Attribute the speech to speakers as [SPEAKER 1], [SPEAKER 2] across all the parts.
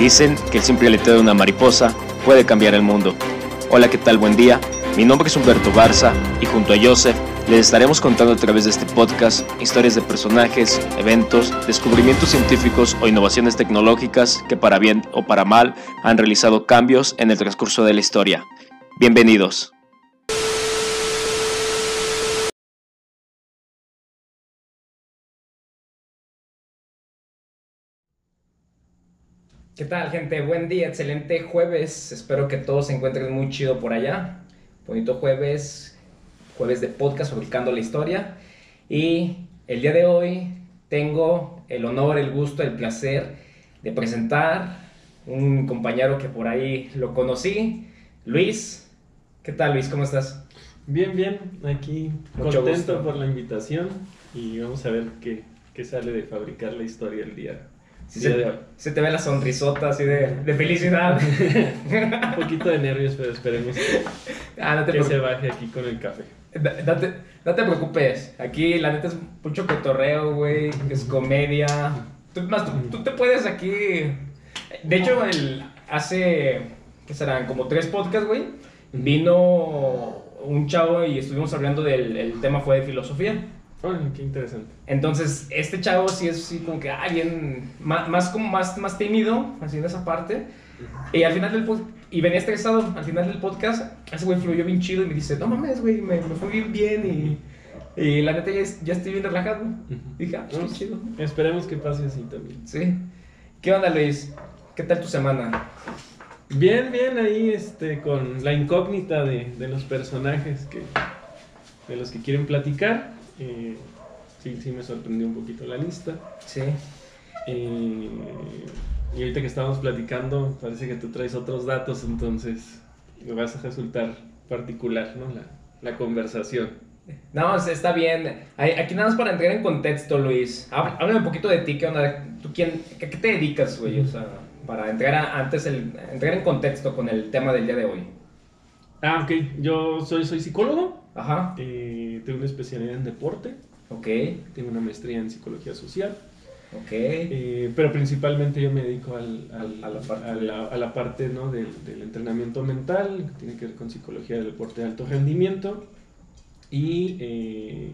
[SPEAKER 1] Dicen que el simple aleteo de una mariposa puede cambiar el mundo. Hola, ¿qué tal? Buen día. Mi nombre es Humberto Barza y junto a Joseph les estaremos contando a través de este podcast historias de personajes, eventos, descubrimientos científicos o innovaciones tecnológicas que para bien o para mal han realizado cambios en el transcurso de la historia. Bienvenidos.
[SPEAKER 2] ¿Qué tal, gente? Buen día, excelente jueves. Espero que todos se encuentren muy chido por allá. Bonito jueves, jueves de podcast Fabricando la Historia. Y el día de hoy tengo el honor, el gusto, el placer de presentar un compañero que por ahí lo conocí, Luis. ¿Qué tal, Luis? ¿Cómo estás?
[SPEAKER 3] Bien, bien, aquí
[SPEAKER 2] Mucho
[SPEAKER 3] contento
[SPEAKER 2] gusto.
[SPEAKER 3] por la invitación y vamos a ver qué, qué sale de fabricar la historia el día,
[SPEAKER 2] Sí,
[SPEAKER 3] de
[SPEAKER 2] se, te ve la sonrisota así de, de felicidad.
[SPEAKER 3] Un poquito de nervios, pero esperemos que,
[SPEAKER 2] ah, no te
[SPEAKER 3] que se
[SPEAKER 2] preocupes.
[SPEAKER 3] baje aquí con el café.
[SPEAKER 2] No te preocupes, aquí la neta es mucho cotorreo, güey, es comedia. Tú, más, tú, tú te puedes aquí... De hecho, el, hace, ¿qué serán? Como tres podcasts, güey, vino un chavo y estuvimos hablando del el tema fue de filosofía.
[SPEAKER 3] Qué interesante.
[SPEAKER 2] Entonces, este chavo sí es así como que alguien más, más como más, más tímido, así en esa parte. Y al final del pod- y venía estresado, al final del podcast, ese güey fluyó bien chido y me dice, no mames, güey, me, me fue bien bien y, y la neta ya, ya estoy bien relajado. Dije, ah, pues, qué chido.
[SPEAKER 3] Esperemos que pase así también.
[SPEAKER 2] Sí. ¿Qué onda, Luis? ¿Qué tal tu semana?
[SPEAKER 3] Bien, bien, ahí este, con la incógnita de, de los personajes que, de los que quieren platicar. Eh, sí, sí me sorprendió un poquito la lista.
[SPEAKER 2] Sí.
[SPEAKER 3] Eh, y ahorita que estábamos platicando, parece que tú traes otros datos, entonces me vas a resultar particular, ¿no? La, la conversación.
[SPEAKER 2] No, está bien. Aquí nada más para entrar en contexto, Luis. Há- Háblame un poquito de ti, ¿qué onda? ¿Tú quién, qué, qué te dedicas, güey? O sea, para entrar a- antes, el, entrar en contexto con el tema del día de hoy.
[SPEAKER 3] Ah, ok. Yo soy, soy psicólogo,
[SPEAKER 2] Ajá,
[SPEAKER 3] eh, tengo una especialidad en deporte,
[SPEAKER 2] ok,
[SPEAKER 3] tengo una maestría en psicología social,
[SPEAKER 2] ok.
[SPEAKER 3] eh, pero principalmente yo me dedico al, al-
[SPEAKER 2] A la parte
[SPEAKER 3] a la, a la parte, ¿no? del, del entrenamiento mental, que tiene que ver con psicología del deporte de alto rendimiento y eh,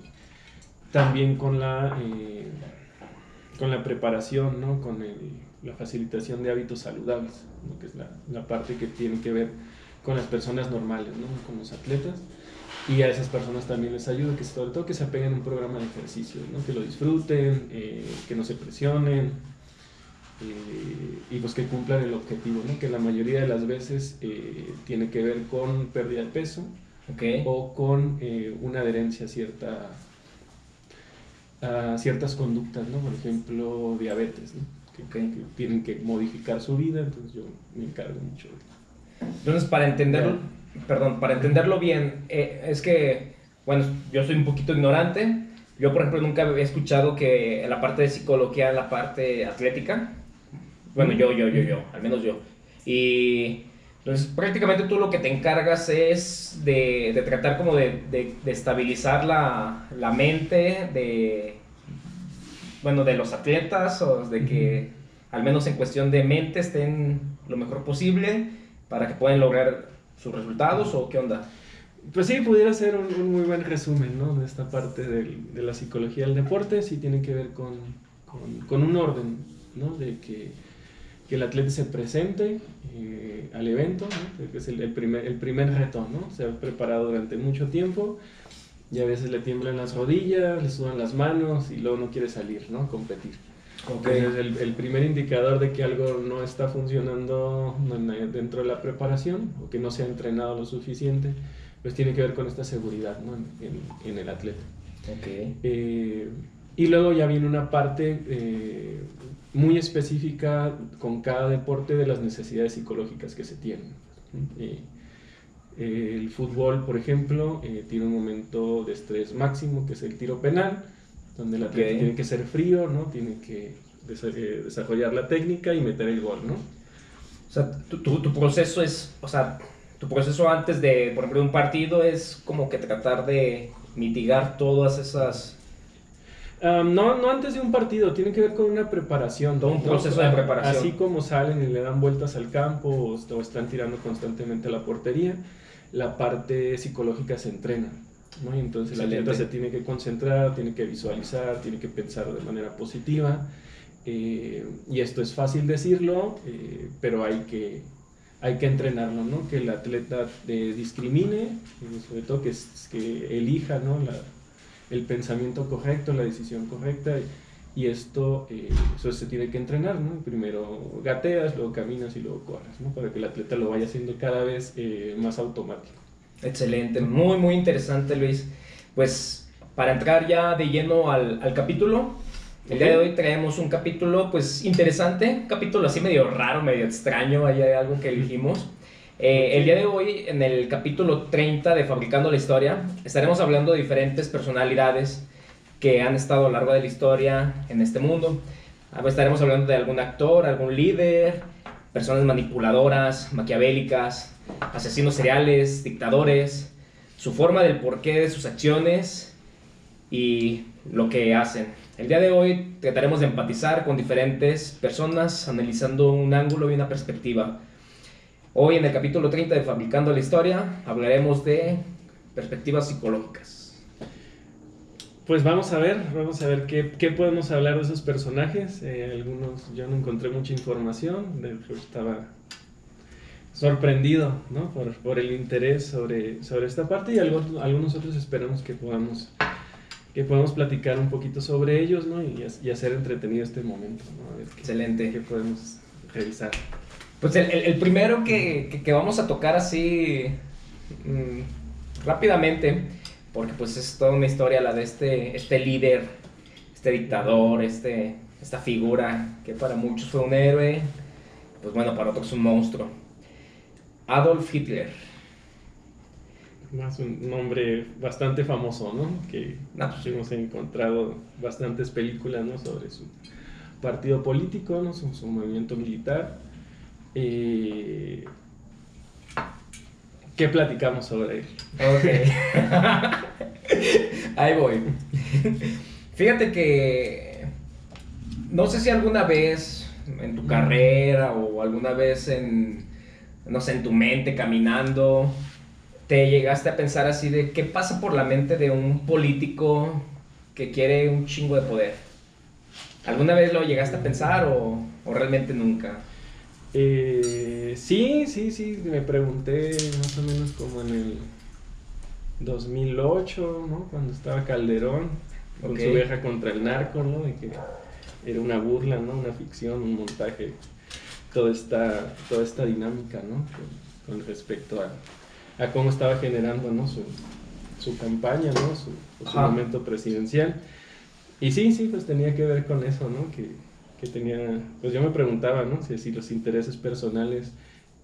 [SPEAKER 3] también con la, eh, con la preparación, ¿no? con el- la facilitación de hábitos saludables, ¿no? que es la, la parte que tiene que ver con las personas normales, ¿no? con los atletas. Y a esas personas también les ayuda, que sobre todo que se apeguen a un programa de ejercicio, ¿no? que lo disfruten, eh, que no se presionen eh, y pues que cumplan el objetivo, ¿no? que la mayoría de las veces eh, tiene que ver con pérdida de peso
[SPEAKER 2] Ok.
[SPEAKER 3] o con eh, una adherencia a, cierta, a ciertas conductas, ¿no? por ejemplo diabetes, ¿no? que,
[SPEAKER 2] Ok.
[SPEAKER 3] que tienen que modificar su vida, entonces yo me encargo mucho de
[SPEAKER 2] Entonces, para entenderlo, perdón, para entenderlo bien, eh, es que, bueno, yo soy un poquito ignorante. Yo, por ejemplo, nunca había escuchado que en la parte de psicología, en la parte atlética, bueno, yo, yo, yo, yo, al menos yo. Y entonces, prácticamente tú lo que te encargas es de, de tratar como de, de- de estabilizar la, la mente de, bueno, de los atletas, o de que, al menos en cuestión de mente, estén lo mejor posible para que puedan lograr sus resultados, o qué onda.
[SPEAKER 3] Pues sí, pudiera ser un, un muy buen resumen, ¿no? De esta parte del- de la psicología del deporte, sí tiene que ver con, con- con un orden, ¿no? De que, que el atleta se presente eh, al evento, ¿no? Que es el, el primer, el primer reto, ¿no? Se ha preparado durante mucho tiempo y a veces le tiemblan las rodillas, le sudan las manos y luego no quiere salir, ¿no? Competir. Entonces, el, el primer indicador de que algo no está funcionando en- dentro de la preparación o que no se ha entrenado lo suficiente, pues tiene que ver con esta seguridad ¿no? en, el atleta. Eh, y luego ya viene una parte eh, muy específica con cada deporte de las necesidades psicológicas que se tienen. Eh, el fútbol, por ejemplo, tiene un momento de estrés máximo, que es el tiro penal, donde el atleta
[SPEAKER 2] Ok.
[SPEAKER 3] tiene que ser frío, ¿no? tiene que eh, desarrollar la técnica y meter el gol. ¿no?
[SPEAKER 2] O sea, tu, tu, tu proceso es, o sea, tu proceso antes de, por ejemplo, un partido es como que tratar de mitigar todas esas
[SPEAKER 3] Um, no, no antes de un partido, tiene que ver con una preparación.
[SPEAKER 2] Todo un
[SPEAKER 3] ¿no?
[SPEAKER 2] proceso de preparación.
[SPEAKER 3] Así como salen y le dan vueltas al campo o, o están tirando constantemente a la portería, la parte psicológica se entrena. ¿No? Y entonces el
[SPEAKER 2] Excelente.
[SPEAKER 3] atleta se tiene que concentrar, tiene que visualizar, tiene que pensar de manera positiva. eh, y esto es fácil decirlo, eh, pero hay que, hay que entrenarlo, ¿no? Que el atleta eh, discrimine, eh, sobre todo que, elija, ¿no? La, el pensamiento correcto, la decisión correcta. Y esto eso se tiene que entrenar, ¿no? Primero gateas, luego caminas y luego corres, ¿no? Para que el atleta lo vaya haciendo cada vez más automático.
[SPEAKER 2] Excelente, muy muy interesante Luis. Pues para entrar ya de lleno al, al capítulo, el día de hoy traemos un capítulo pues interesante, un capítulo así medio raro, medio extraño, ahí hay algo que elegimos. Eh, el día de hoy, en el capítulo 30 de Fabricando la Historia, estaremos hablando de diferentes personalidades que han estado a lo largo de la historia en este mundo. Ah, pues, Estaremos hablando de algún actor, algún líder, personas manipuladoras, maquiavélicas, asesinos seriales, dictadores, su forma del porqué de sus acciones y lo que hacen. El día de hoy trataremos de empatizar con diferentes personas analizando un ángulo y una perspectiva. Hoy en el capítulo 30 de Fabricando la Historia hablaremos de perspectivas psicológicas.
[SPEAKER 3] Pues vamos a ver, vamos a ver qué, qué podemos hablar de esos personajes. Eh, algunos yo no encontré mucha información, de estaba sorprendido ¿no? por, por el interés sobre, sobre esta parte y algo- algunos otros esperamos que podamos, que podamos platicar un poquito sobre ellos ¿no? y, ha- y hacer entretenido este momento. ¿no? A ver qué,
[SPEAKER 2] Excelente.
[SPEAKER 3] qué podemos revisar.
[SPEAKER 2] Pues el, el- el primero que, que- que vamos a tocar así mm, rápidamente, porque pues es toda una historia la de este, este líder, este dictador, este, esta figura que para muchos fue un héroe, pues bueno, para otros un monstruo. Adolf Hitler.
[SPEAKER 3] Más un nombre bastante famoso, ¿no? Que
[SPEAKER 2] No, pues,
[SPEAKER 3] hemos encontrado bastantes películas, ¿no? Sobre su partido político, ¿no? Su, su movimiento militar. Eh, ¿Qué platicamos sobre él?
[SPEAKER 2] Ok. Ahí voy. Fíjate que no sé si alguna vez en tu carrera o alguna vez en, no sé, en tu mente caminando, te llegaste a pensar así de qué pasa por la mente de un político que quiere un chingo de poder. ¿Alguna vez lo llegaste a pensar o, o realmente nunca?
[SPEAKER 3] Eh, sí, sí, sí, me pregunté más o menos como en el 2008, ¿no? Cuando estaba Calderón con su vieja contra el narco, ¿no? De que era una burla, ¿no? Una ficción, un montaje, toda esta, toda esta dinámica, ¿no? Con, con respecto a, a cómo estaba generando, ¿no? Su, su campaña, ¿no? Su, su momento presidencial. Y sí, sí, pues tenía que ver con eso, ¿no? Que, que tenía, pues yo me preguntaba, ¿no? Si, si los intereses personales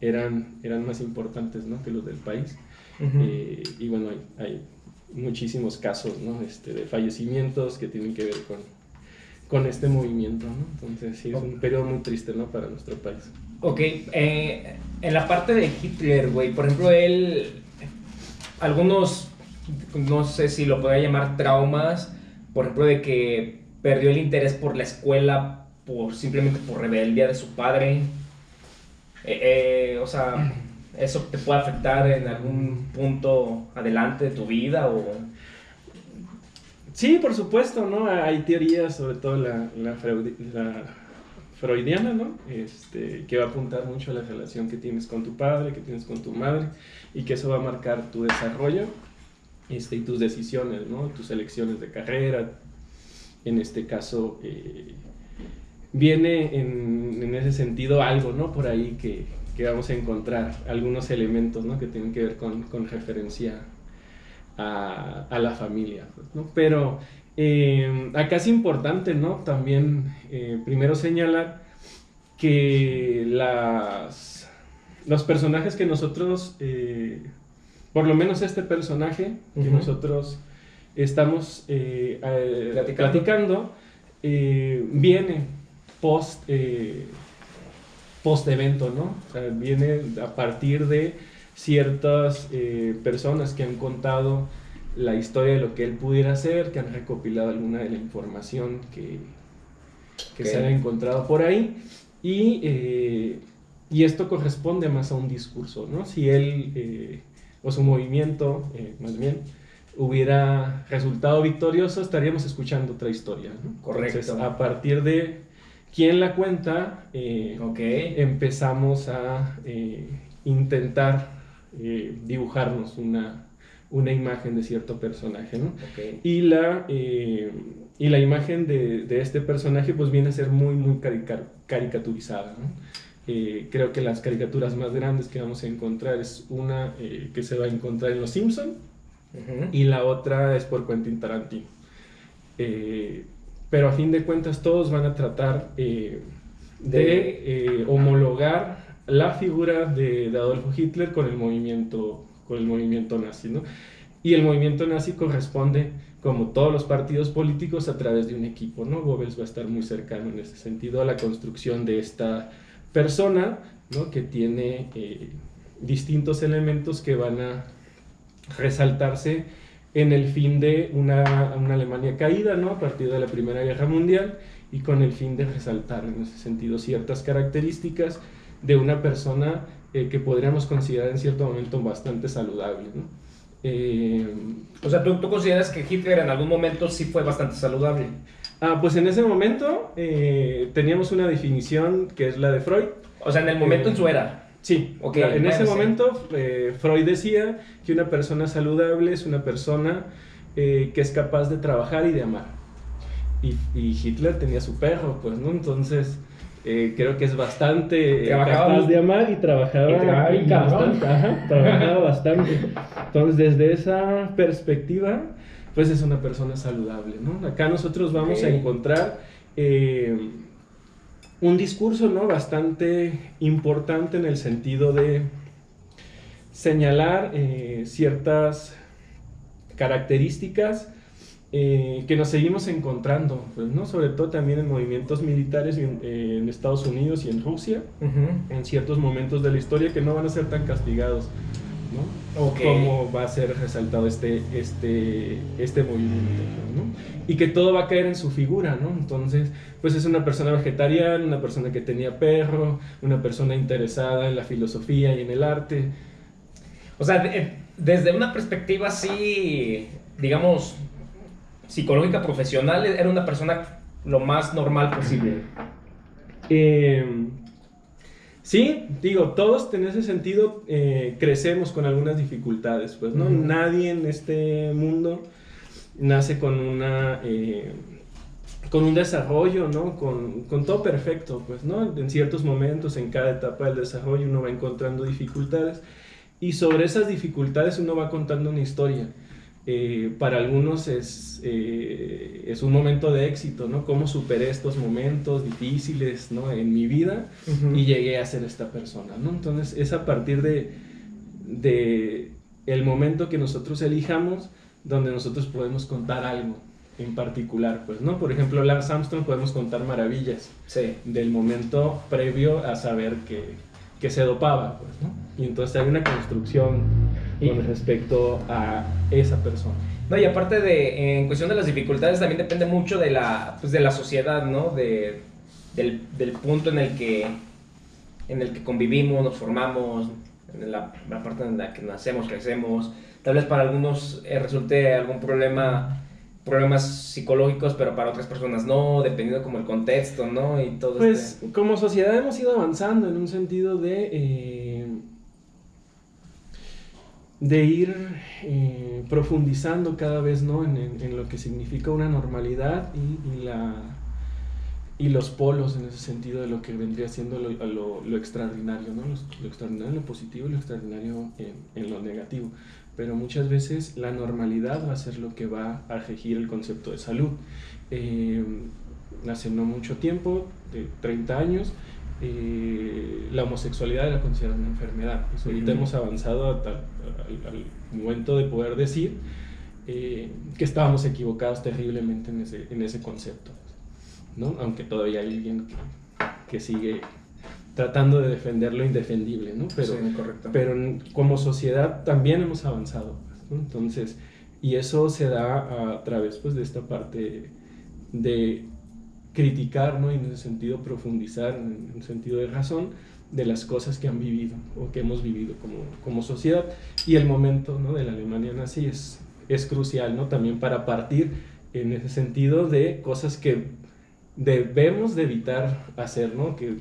[SPEAKER 3] eran, eran más importantes, ¿no? Que los del país. Eh, y bueno, hay, hay muchísimos casos, ¿no? Este, de fallecimientos que tienen que ver con, con este movimiento, ¿no? Entonces sí, es un periodo muy triste, ¿no? Para nuestro país.
[SPEAKER 2] Ok, eh, en la parte de Hitler, güey, por ejemplo, él, algunos, no sé si lo podría llamar traumas, por ejemplo, de que perdió el interés por la escuela por simplemente por rebeldía de su padre. Eh, eh, o sea, ¿eso te puede afectar en algún punto adelante de tu vida o...?
[SPEAKER 3] Sí, por supuesto, ¿no? Hay teorías, sobre todo la, la, freudi- la freudiana, ¿no? Este, que va a apuntar mucho a la relación que tienes con tu padre, que tienes con tu madre, y que eso va a marcar tu desarrollo este, y tus decisiones, ¿no? Tus elecciones de carrera. En este caso, eh, viene en, en ese sentido algo, ¿no? Por ahí que, que vamos a encontrar algunos elementos, ¿no? Que tienen que ver con, con referencia a, a la familia, pues, ¿no? Pero eh, acá es importante, ¿no? También eh, primero señalar que las, los personajes que nosotros, eh, por lo menos este personaje que nosotros estamos
[SPEAKER 2] Platicando.
[SPEAKER 3] platicando, viene post, eh, post evento, ¿no? O sea, viene a partir de ciertas eh, personas que han contado la historia de lo que él pudiera hacer, que han recopilado alguna de la información que, que se ha encontrado por ahí. Y, eh, y esto corresponde más a un discurso, ¿no? Si él eh, o su movimiento, eh, más bien, hubiera resultado victorioso, estaríamos escuchando otra historia, ¿no?
[SPEAKER 2] Correcto.
[SPEAKER 3] Entonces, a partir de quién la cuenta, eh,
[SPEAKER 2] Ok.
[SPEAKER 3] empezamos a eh, intentar eh, dibujarnos una, una imagen de cierto personaje, ¿no?
[SPEAKER 2] Ok.
[SPEAKER 3] Y la, y la imagen de, de este personaje pues viene a ser muy, muy carica- caricaturizada, ¿no? Eh, creo que las caricaturas más grandes que vamos a encontrar es una eh, que se va a encontrar en Los Simpson
[SPEAKER 2] Ujú.
[SPEAKER 3] y la otra es por Quentin Tarantino. Eh, pero a fin de cuentas todos van a tratar eh, de eh, homologar la figura de, de Adolfo Hitler con el movimiento, con el movimiento nazi, ¿no? Y el movimiento nazi corresponde, como todos los partidos políticos, a través de un equipo, ¿no? Goebbels va a estar muy cercano en ese sentido a la construcción de esta persona, ¿no? Que tiene eh, distintos elementos que van a resaltarse en el fin de una, una Alemania caída, ¿no? A partir de la Primera Guerra Mundial y con el fin de resaltar en ese sentido ciertas características de una persona eh, que podríamos considerar en cierto momento bastante saludable, ¿no? Eh,
[SPEAKER 2] O sea, ¿tú, tú consideras que Hitler en algún momento sí fue bastante saludable.
[SPEAKER 3] ah, pues en ese momento eh, teníamos una definición que es la de Freud.
[SPEAKER 2] O sea, en el momento
[SPEAKER 3] Eh,
[SPEAKER 2] en su era.
[SPEAKER 3] Sí,
[SPEAKER 2] Ok,
[SPEAKER 3] en
[SPEAKER 2] bueno,
[SPEAKER 3] ese
[SPEAKER 2] sí.
[SPEAKER 3] momento eh, Freud decía que una persona saludable es una persona eh, que es capaz de trabajar y de amar. Y, y Hitler tenía su perro, pues, ¿no? Entonces, eh, creo que es bastante
[SPEAKER 2] Trabajaba
[SPEAKER 3] capaz de amar y trabajaba,
[SPEAKER 2] y trabajaba
[SPEAKER 3] bastante. ajá, trabajaba bastante. Entonces, desde esa perspectiva, pues es una persona saludable, ¿no? Acá nosotros vamos a encontrar... eh, un discurso ¿no? bastante importante en el sentido de señalar eh, ciertas características eh, que nos seguimos encontrando, pues, ¿no? sobre todo también en movimientos militares en, eh, en Estados Unidos y en Rusia, en ciertos momentos de la historia que no van a ser tan castigados, ¿no?
[SPEAKER 2] Ok.
[SPEAKER 3] Como va a ser resaltado este, este, este movimiento, ¿no? Y que todo va a caer en su figura, ¿no? Entonces, pues es una persona vegetariana, una persona que tenía perro, una persona interesada en la filosofía y en el arte.
[SPEAKER 2] O sea, de- desde una perspectiva así, digamos, psicológica profesional, era una persona lo más normal posible.
[SPEAKER 3] Eh, sí, digo, todos en ese sentido eh, crecemos con algunas dificultades, pues, ¿no?
[SPEAKER 2] Ujú.
[SPEAKER 3] Nadie en este mundo nace con una... eh, con un desarrollo, ¿no? Con, con todo perfecto, pues, ¿no? En ciertos momentos, en cada etapa del desarrollo, uno va encontrando dificultades y sobre esas dificultades uno va contando una historia. Eh, para algunos es, eh, es un momento de éxito, ¿no? Cómo superé estos momentos difíciles, ¿no? En mi vida y llegué a ser esta persona, ¿no? Entonces es a partir de, de el momento que nosotros elijamos donde nosotros podemos contar algo en particular, pues, ¿no? Por ejemplo, Lance Armstrong podemos contar maravillas
[SPEAKER 2] Sí.
[SPEAKER 3] del momento previo a saber que, que se dopaba, pues, ¿no? Y entonces hay una construcción con respecto a esa persona.
[SPEAKER 2] No, y aparte de, en cuestión de las dificultades, también depende mucho de la, pues, de la sociedad, ¿no? De, del, del punto en el que en el que convivimos, nos formamos, en la, la parte en la que nacemos, crecemos. Tal vez para algunos eh, resulte algún problema, problemas psicológicos, pero para otras personas no, dependiendo como el contexto, ¿no? Y todo
[SPEAKER 3] Pues
[SPEAKER 2] este-
[SPEAKER 3] como sociedad hemos ido avanzando en un sentido de, eh, de ir eh, profundizando cada vez ¿no? en, en- lo que significa una normalidad y, la, y los polos en ese sentido de lo que vendría siendo lo, lo- extraordinario, ¿no? Lo extraordinario en lo positivo y lo extraordinario en, en lo negativo. Pero muchas veces la normalidad va a ser lo que va a regir el concepto de salud. Eh, hace no mucho tiempo, de 30 años, eh, la homosexualidad era considerada una enfermedad. Pues ahorita
[SPEAKER 2] Ujú.
[SPEAKER 3] hemos avanzado a tal- al, al momento de poder decir eh, que estábamos equivocados terriblemente en ese, en ese concepto. ¿no? Aunque todavía hay alguien que, que sigue tratando de defender lo indefendible, ¿no? Pero,
[SPEAKER 2] Sí,
[SPEAKER 3] pero como sociedad también hemos avanzado. ¿no? Entonces, Y eso se da a través pues, de esta parte de criticar, ¿no? Y en ese sentido profundizar, en un sentido de razón, de las cosas que han vivido o que hemos vivido como, como sociedad. Y el momento ¿no? de la Alemania nazi es, es crucial, ¿no? También para partir en ese sentido de cosas que debemos de evitar hacer, ¿no? Que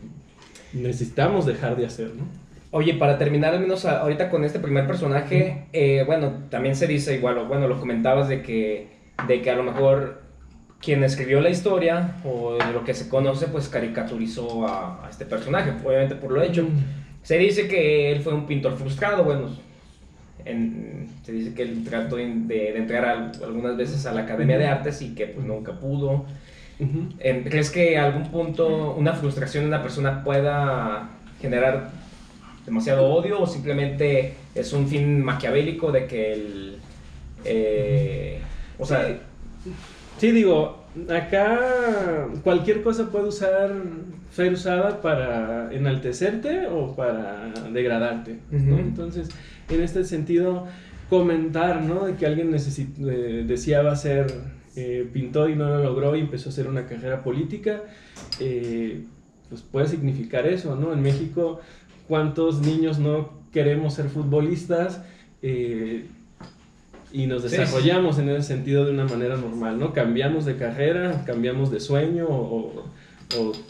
[SPEAKER 3] necesitamos dejar de hacer, ¿no?
[SPEAKER 2] Oye, para terminar al menos ahorita con este primer personaje, eh, bueno, también se dice igual, bueno, lo comentabas de que, de que a lo mejor quien escribió la historia o lo que se conoce, pues caricaturizó a, este personaje, obviamente por lo hecho. Se dice que él fue un pintor frustrado, bueno, se dice que él trató de, entrar algunas veces a la Academia de Artes y que pues nunca pudo. ¿Crees que a algún punto una frustración en una persona pueda generar demasiado odio o simplemente es un fin maquiavélico de que el... Eh, o sea...
[SPEAKER 3] Sí, digo, acá cualquier cosa puede usar, ser usada para enaltecerte o para degradarte, Entonces, en este sentido, comentar, ¿no? De que alguien eh, deseaba ser eh, pintor y no lo logró y empezó a hacer una carrera política, eh, pues puede significar eso, ¿no? En México, ¿cuántos niños no queremos ser futbolistas? Y nos desarrollamos en ese sentido de una manera normal, ¿no? Cambiamos de carrera, cambiamos de sueño o,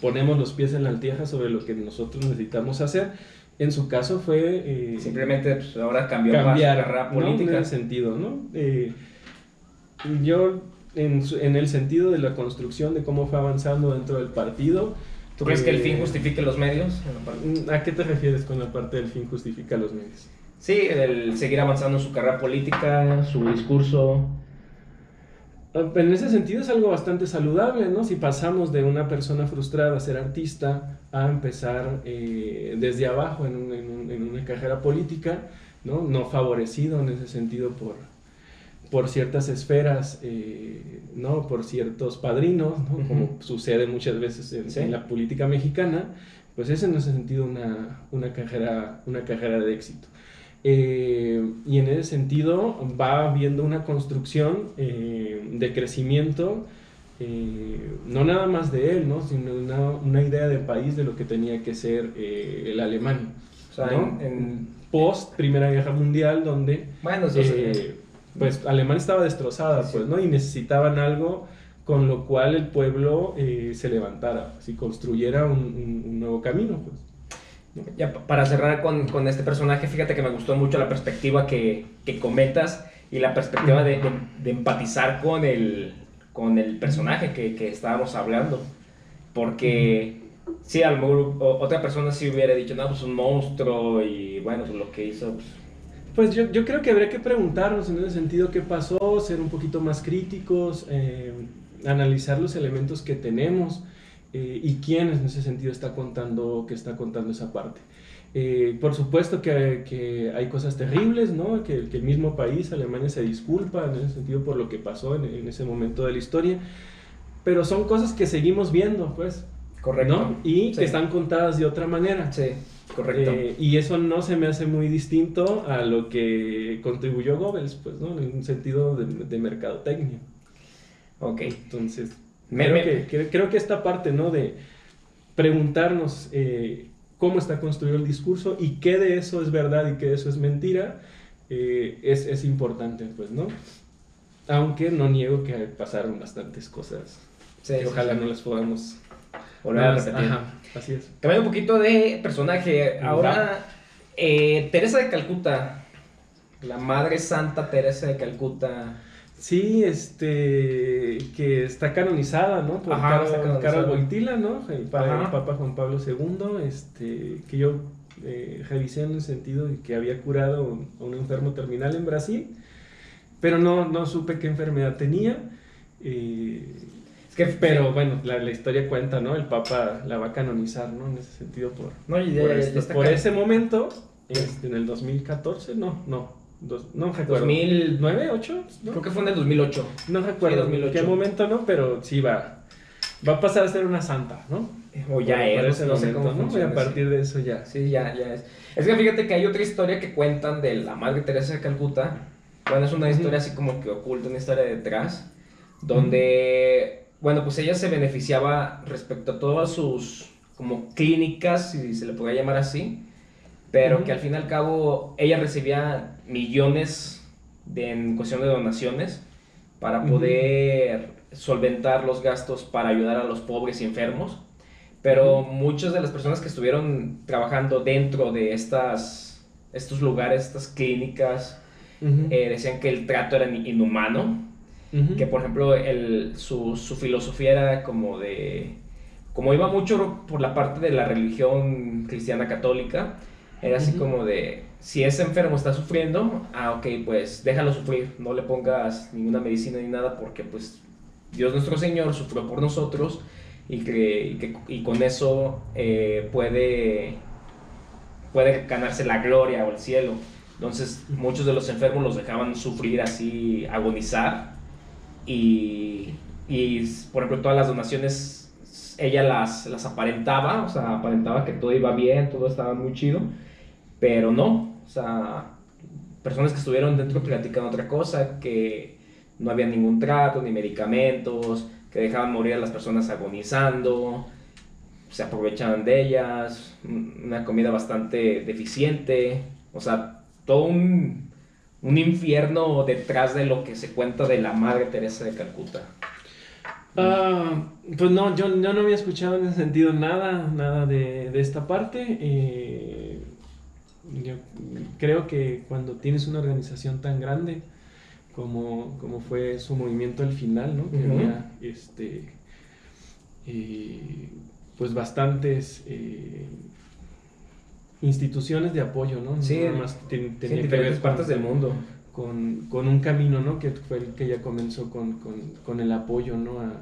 [SPEAKER 3] ponemos los pies en la altieja sobre lo que nosotros necesitamos hacer. En su caso fue...
[SPEAKER 2] Eh, Simplemente pues, ahora cambió
[SPEAKER 3] cambiar, carrera política. En ese sentido, ¿no? Eh, yo, en, en, el sentido de la construcción de cómo fue avanzando dentro del partido...
[SPEAKER 2] ¿Tú crees que el fin eh, justifique los medios?
[SPEAKER 3] ¿A qué te refieres con la parte del fin justifica los medios?
[SPEAKER 2] Sí, el seguir avanzando en su carrera política, su discurso.
[SPEAKER 3] En ese sentido es algo bastante saludable, ¿no? Si pasamos de una persona frustrada a ser artista a empezar eh, desde abajo en, una carrera política, ¿no? No favorecido en ese sentido por, por ciertas esferas, eh, ¿no? Por ciertos padrinos, ¿no? Como sucede muchas veces en, la política mexicana, pues es en ese sentido una, una, carrera, una carrera de éxito. Eh, y en ese sentido va habiendo una construcción eh, de crecimiento, eh, no nada más de él, ¿no? sino una, una, idea de país de lo que tenía que ser el alemán. O sea, en, post Primera Guerra Mundial, donde bueno, pues Alemania estaba destrozada, pues, ¿no? Y necesitaban algo con lo cual el pueblo se levantara, si construyera un, un, un nuevo camino, pues.
[SPEAKER 2] Ya para cerrar con, con, este personaje, fíjate que me gustó mucho la perspectiva que, que comentas y la perspectiva de, de, empatizar con el, con el personaje que, que estábamos hablando. Porque sí, a lo mejor otra persona sí hubiera dicho, no, pues un monstruo y bueno, pues lo que hizo. Pues,
[SPEAKER 3] pues yo, yo, creo que habría que preguntarnos en ese sentido qué pasó, ser un poquito más críticos, eh, analizar los elementos que tenemos. Eh, y quién en ese sentido está contando, que está contando esa parte. Eh, por supuesto que, que, hay cosas terribles, ¿no? Que, que, el mismo país, Alemania, se disculpa en ese sentido por lo que pasó en, en ese momento de la historia, pero son cosas que seguimos viendo, pues.
[SPEAKER 2] Correcto.
[SPEAKER 3] ¿no? Y que están contadas de otra manera.
[SPEAKER 2] Sí, correcto.
[SPEAKER 3] Eh, y eso no se me hace muy distinto a lo que contribuyó Goebbels, pues, ¿no? En un sentido de, de mercadotecnia.
[SPEAKER 2] Ok.
[SPEAKER 3] Entonces, creo, Que, creo que esta parte, ¿no? De preguntarnos eh, cómo está construido el discurso y qué de eso es verdad y qué de eso es mentira, eh, es, es, importante, pues, ¿no? Aunque no niego que pasaron bastantes cosas sí, ojalá no las podamos
[SPEAKER 2] volver a repetir.
[SPEAKER 3] así es.
[SPEAKER 2] Cambiando un poquito de personaje, ahora eh, Teresa de Calcuta, la Madre Santa Teresa de Calcuta,
[SPEAKER 3] Sí, este, que está canonizada, ¿no? Por Carlos Boitila, ¿no? El, Papa Juan Pablo II, este, que yo eh, revisé en el sentido de que había curado a un enfermo terminal en Brasil, pero no, no supe qué enfermedad tenía. Eh, es que, pero bueno, la, la, historia cuenta, ¿no? El Papa la va a canonizar, ¿no? En ese sentido, por,
[SPEAKER 2] no,
[SPEAKER 3] por, por ese momento, este, en el 2014, no, no, no recuerdo.
[SPEAKER 2] ¿2009,
[SPEAKER 3] 8?
[SPEAKER 2] Creo que fue en el 2008.
[SPEAKER 3] No recuerdo en qué momento, ¿no? Pero sí va. Va a pasar a ser una santa, ¿no?
[SPEAKER 2] O ya es, no sé cómo
[SPEAKER 3] ¿no? Y a partir de eso ya.
[SPEAKER 2] Sí, ya, ya es. Es que fíjate que hay otra historia que cuentan de la Madre Teresa de Calcuta, bueno, es una historia así como que oculta, una historia detrás, donde, bueno, pues ella se beneficiaba respecto a todas sus como clínicas, si se le podría llamar así, pero que al fin y al cabo ella recibía millones de, en cuestión de donaciones para poder solventar los gastos para ayudar a los pobres y enfermos. Pero muchas de las personas que estuvieron trabajando dentro de estas, estos lugares, estas clínicas, eh, decían que el trato era inhumano, que por ejemplo el, su, su, filosofía era como de, como iba mucho por la parte de la religión cristiana católica, era así como de, si ese enfermo está sufriendo, ah, ok, pues déjalo sufrir, no le pongas ninguna medicina ni nada porque pues Dios nuestro Señor sufrió por nosotros y que, y con eso eh, puede, puede ganarse la gloria o el cielo. Entonces muchos de los enfermos los dejaban sufrir así, agonizar. Y, y por ejemplo, todas las donaciones ella las, las aparentaba, o sea, aparentaba que todo iba bien, todo estaba muy chido, pero no, o sea, personas que estuvieron dentro platican otra cosa, que no había ningún trato, ni medicamentos, que dejaban morir a las personas agonizando, se aprovechaban de ellas, una comida bastante deficiente, o sea, todo un, un infierno detrás de lo que se cuenta de la Madre Teresa de Calcuta.
[SPEAKER 3] Ah, pues no, yo, no había escuchado en ese sentido nada, nada de, de esta parte. Eh, yo creo que cuando tienes una organización tan grande como, como fue su movimiento al final, ¿no? Que había este, eh, pues bastantes eh, instituciones de apoyo, ¿no?
[SPEAKER 2] Sí,
[SPEAKER 3] más
[SPEAKER 2] ten, tenía que ver partes del mundo.
[SPEAKER 3] Con, con, un camino, ¿no? Que fue el que ya comenzó con, con, con el apoyo, ¿no? A,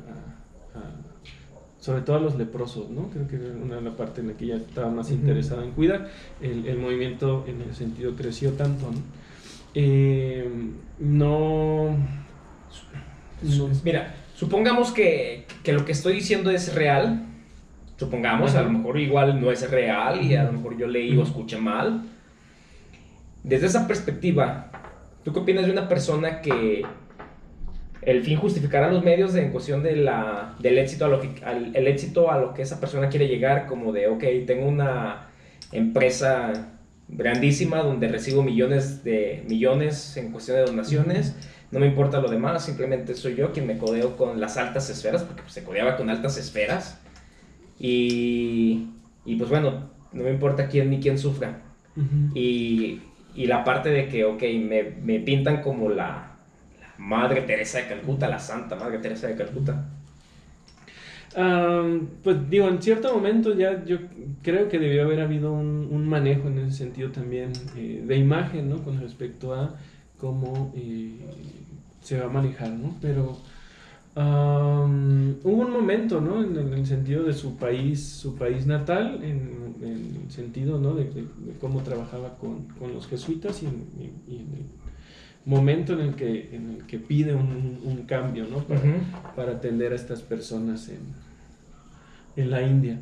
[SPEAKER 3] sobre todo a los leprosos, ¿no? Creo que era una de las partes en la que ella estaba más interesada en cuidar. El, el, movimiento en ese sentido creció tanto, ¿no? Eh, no...
[SPEAKER 2] Mira, supongamos que, que lo que estoy diciendo es real, Supongamos, a lo mejor igual no es real y a lo mejor yo leí o escuché mal. Desde esa perspectiva, ¿tú qué opinas de una persona que el fin justificará los medios en cuestión de la, del éxito a lo que, el éxito a lo que esa persona quiere llegar? Como de, ok, tengo una empresa grandísima donde recibo millones de millones en cuestión de donaciones. No me importa lo demás, simplemente soy yo quien me codeo con las altas esferas, porque pues, se codeaba con altas esferas y, y pues bueno, no me importa quién ni quién sufra. y, y, la parte de que, ok, me, me pintan como la, Madre Teresa de Calcuta, la Santa Madre Teresa de Calcuta.
[SPEAKER 3] pues digo, en cierto momento ya yo creo que debió haber habido un, manejo en ese sentido también eh, de imagen, ¿no? Con respecto a cómo eh, se va a manejar, ¿no? Pero hubo un momento, ¿no? En, el sentido de su país, su país natal, en, el sentido, ¿no? De, cómo trabajaba con, con, los jesuitas y en, el momento en el que, en el que pide un, un cambio, ¿no? Para, para, atender a estas personas en, en la India.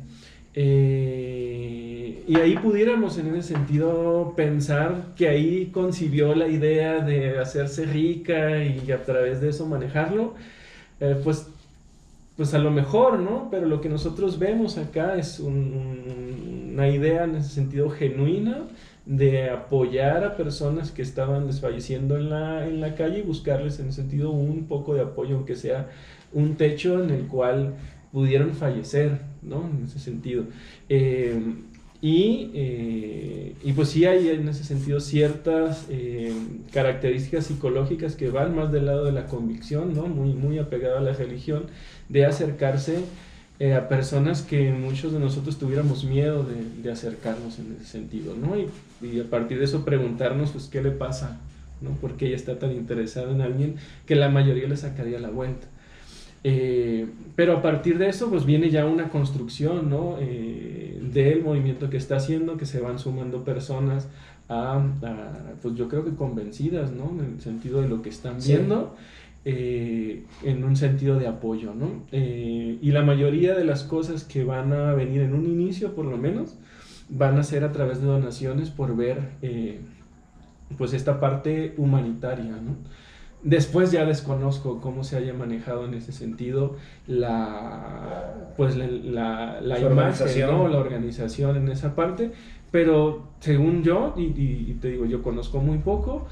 [SPEAKER 3] Eh, y ahí pudiéramos en ese sentido pensar que ahí concibió la idea de hacerse rica y a través de eso manejarlo eh, pues, pues a lo mejor, ¿no? Pero lo que nosotros vemos acá es una idea en ese sentido genuina de apoyar a personas que estaban desfalleciendo en la, en la calle y buscarles en ese sentido un poco de apoyo, aunque sea un techo en el cual pudieron fallecer, ¿no? En ese sentido. Eh, y, eh, y, pues sí hay en ese sentido ciertas eh, características psicológicas que van más del lado de la convicción, ¿no? Muy, muy apegado a la religión, de acercarse a personas que muchos de nosotros tuviéramos miedo de, de acercarnos en ese sentido, ¿no? Y, a partir de eso preguntarnos, pues, ¿qué le pasa? ¿no? ¿Por qué ella está tan interesada en alguien que la mayoría le sacaría la vuelta? Eh, pero a partir de eso, pues viene ya una construcción, ¿no? Eh, del movimiento que está haciendo, que se van sumando personas a, pues yo creo que convencidas, ¿no? En el sentido de lo que están viendo, eh, en un sentido de apoyo, ¿no? y la mayoría de las cosas que van a venir en un inicio, por lo menos, van a ser a través de donaciones por ver pues esta parte humanitaria, ¿no? Después ya desconozco cómo se haya manejado en ese sentido la pues la, la, la imagen, la organización en esa parte, pero según yo, y, y- y te digo, yo conozco muy poco,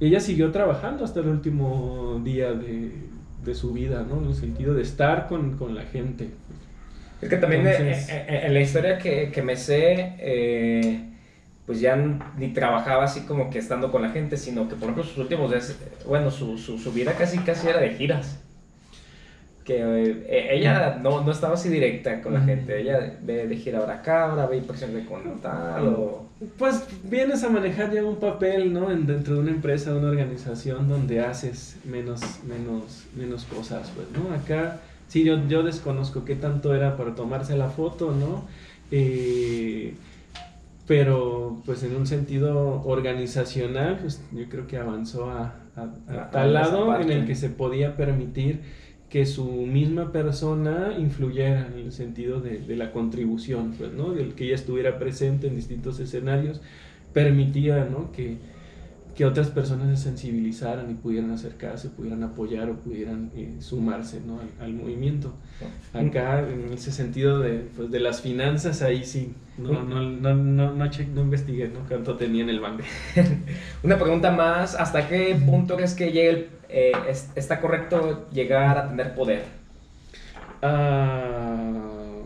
[SPEAKER 3] ella siguió trabajando hasta el último día de, de su vida, ¿no? En el sentido de estar con, con la gente.
[SPEAKER 2] Es que también
[SPEAKER 3] Entonces-
[SPEAKER 2] eh, eh, en la historia que, que me sé, eh, pues ya ni trabajaba así como que estando con la gente, sino que por ejemplo sus últimos días, eh, bueno, su, su, su vida casi casi era de giras. Que eh, eh, ella no, no estaba así directa con la gente, ella ve de gira ahora acá, ahora ve impresión de con tal, o...
[SPEAKER 3] Pues vienes a manejar ya un papel, ¿no? En- dentro de una empresa, de una organización donde haces menos, menos, menos cosas, pues, ¿no? Acá, sí, yo, yo desconozco qué tanto era para tomarse la foto, ¿no? Eh, pero, pues, en un sentido organizacional, pues, yo creo que avanzó a, a- a
[SPEAKER 2] A-
[SPEAKER 3] tal lado en el que se podía permitir que su misma persona influyera en el sentido de, de la contribución, pues, ¿no? Del que ella estuviera presente en distintos escenarios, permitía, ¿no? Que, que otras personas se sensibilizaran y pudieran acercarse, pudieran apoyar o pudieran eh, sumarse, ¿no? al, al movimiento. Acá, en ese sentido de, pues, de las finanzas, ahí sí, no, no, no, no, no, che- no investigué, ¿no? Cuánto tenía en el banco.
[SPEAKER 2] Una pregunta más, ¿hasta qué punto crees que el- eh, es- está correcto llegar a tener poder?
[SPEAKER 3] Ah,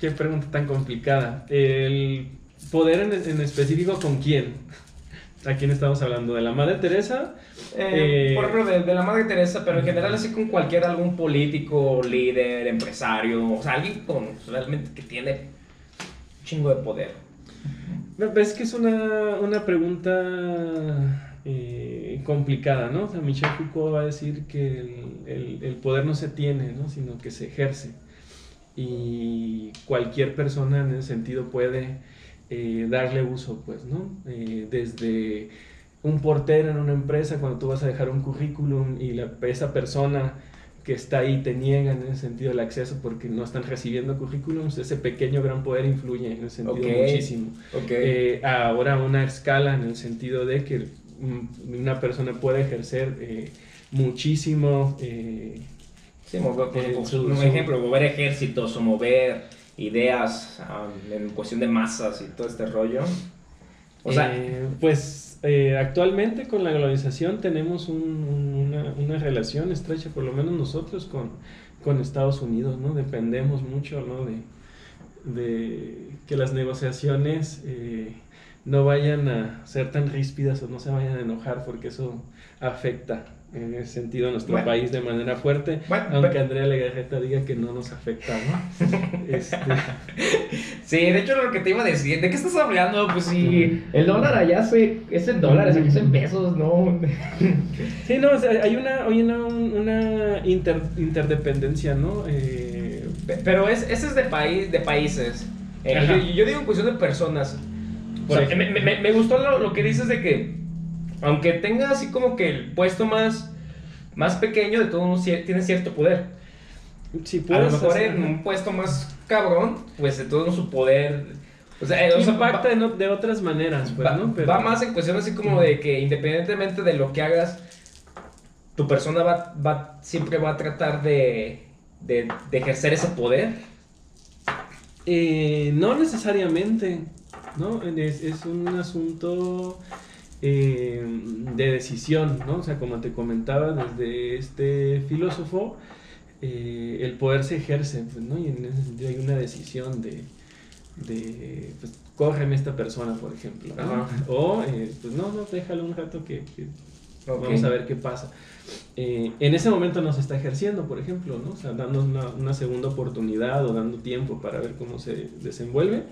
[SPEAKER 3] qué pregunta tan complicada. El poder en, en específico con quién? ¿A quién estamos hablando? ¿De la Madre Teresa?
[SPEAKER 2] Eh,
[SPEAKER 3] Eh,
[SPEAKER 2] por ejemplo, de, de la Madre Teresa, pero en general así con cualquier algún político, líder, empresario, o sea, alguien con realmente que tiene un chingo de poder.
[SPEAKER 3] Es que es una, una pregunta eh, complicada, ¿no? O sea, Michel Foucault va a decir que el, el- el poder no se tiene, ¿no? Sino que se ejerce. Y cualquier persona en ese sentido puede eh, darle uso, pues, ¿no? Eh, desde un portero en una empresa, cuando tú vas a dejar un currículum y la, esa persona que está ahí te niega en ese sentido el acceso porque no están recibiendo currículums, ese pequeño gran poder influye en ese sentido
[SPEAKER 2] Ok.
[SPEAKER 3] muchísimo. Eh, ahora una escala en el sentido de que una persona puede ejercer eh, muchísimo eh,
[SPEAKER 2] sí, mover, por- por-
[SPEAKER 3] su-
[SPEAKER 2] un
[SPEAKER 3] su-
[SPEAKER 2] ejemplo, mover ejércitos o mover ideas en cuestión de masas y todo este rollo. O sea,
[SPEAKER 3] Eh, pues eh, actualmente con la globalización tenemos un- un- una, relación estrecha, por lo menos nosotros, con, con Estados Unidos, ¿no? Dependemos mucho, ¿no? De, de que las negociaciones eh, no vayan a ser tan ríspidas o no se vayan a enojar, porque eso afecta en ese sentido a nuestro
[SPEAKER 2] Bueno.
[SPEAKER 3] país de manera fuerte,
[SPEAKER 2] Bueno,
[SPEAKER 3] aunque
[SPEAKER 2] pero-
[SPEAKER 3] Andrea Legarreta diga que no nos afecta, ¿no? Este,
[SPEAKER 2] sí, de hecho lo que te iba a decir, ¿de qué estás hablando? Pues si el dólar allá se, es en dólares, aquí es en pesos, ¿no?
[SPEAKER 3] Sí, no, o sea, hay una, hay una, un- una inter- interdependencia, ¿no? Eh,
[SPEAKER 2] Pe- Pero es, ese es de país, de países. Eh, yo, yo digo en cuestión de personas. O sea, me, me- me gustó lo, lo que dices de que, aunque tenga así como que el puesto más, más pequeño, de todo mundo tiene cierto poder.
[SPEAKER 3] si
[SPEAKER 2] A lo mejor en un puesto más cabrón, pues de todo su poder. O sea, eh, o
[SPEAKER 3] impacta de, otras maneras, pues,
[SPEAKER 2] va,
[SPEAKER 3] ¿no?
[SPEAKER 2] va más en cuestión así como de que independientemente de lo que hagas, tu persona va, va siempre va a tratar de, de, de ejercer ese poder.
[SPEAKER 3] Eh, no necesariamente, ¿no? Es, es un asunto eh, de decisión, ¿no? O sea, como te comentaba desde este filósofo, eh, el poder se ejerce, pues, ¿no? Y en ese sentido hay una decisión de, de pues, córreme esta persona, por ejemplo. O, eh, pues, no, no, déjalo un rato que. Vamos a ver qué pasa. Eh, en ese momento no se está ejerciendo, por ejemplo, ¿no? O sea, dando una, una segunda oportunidad o dando tiempo para ver cómo se desenvuelve,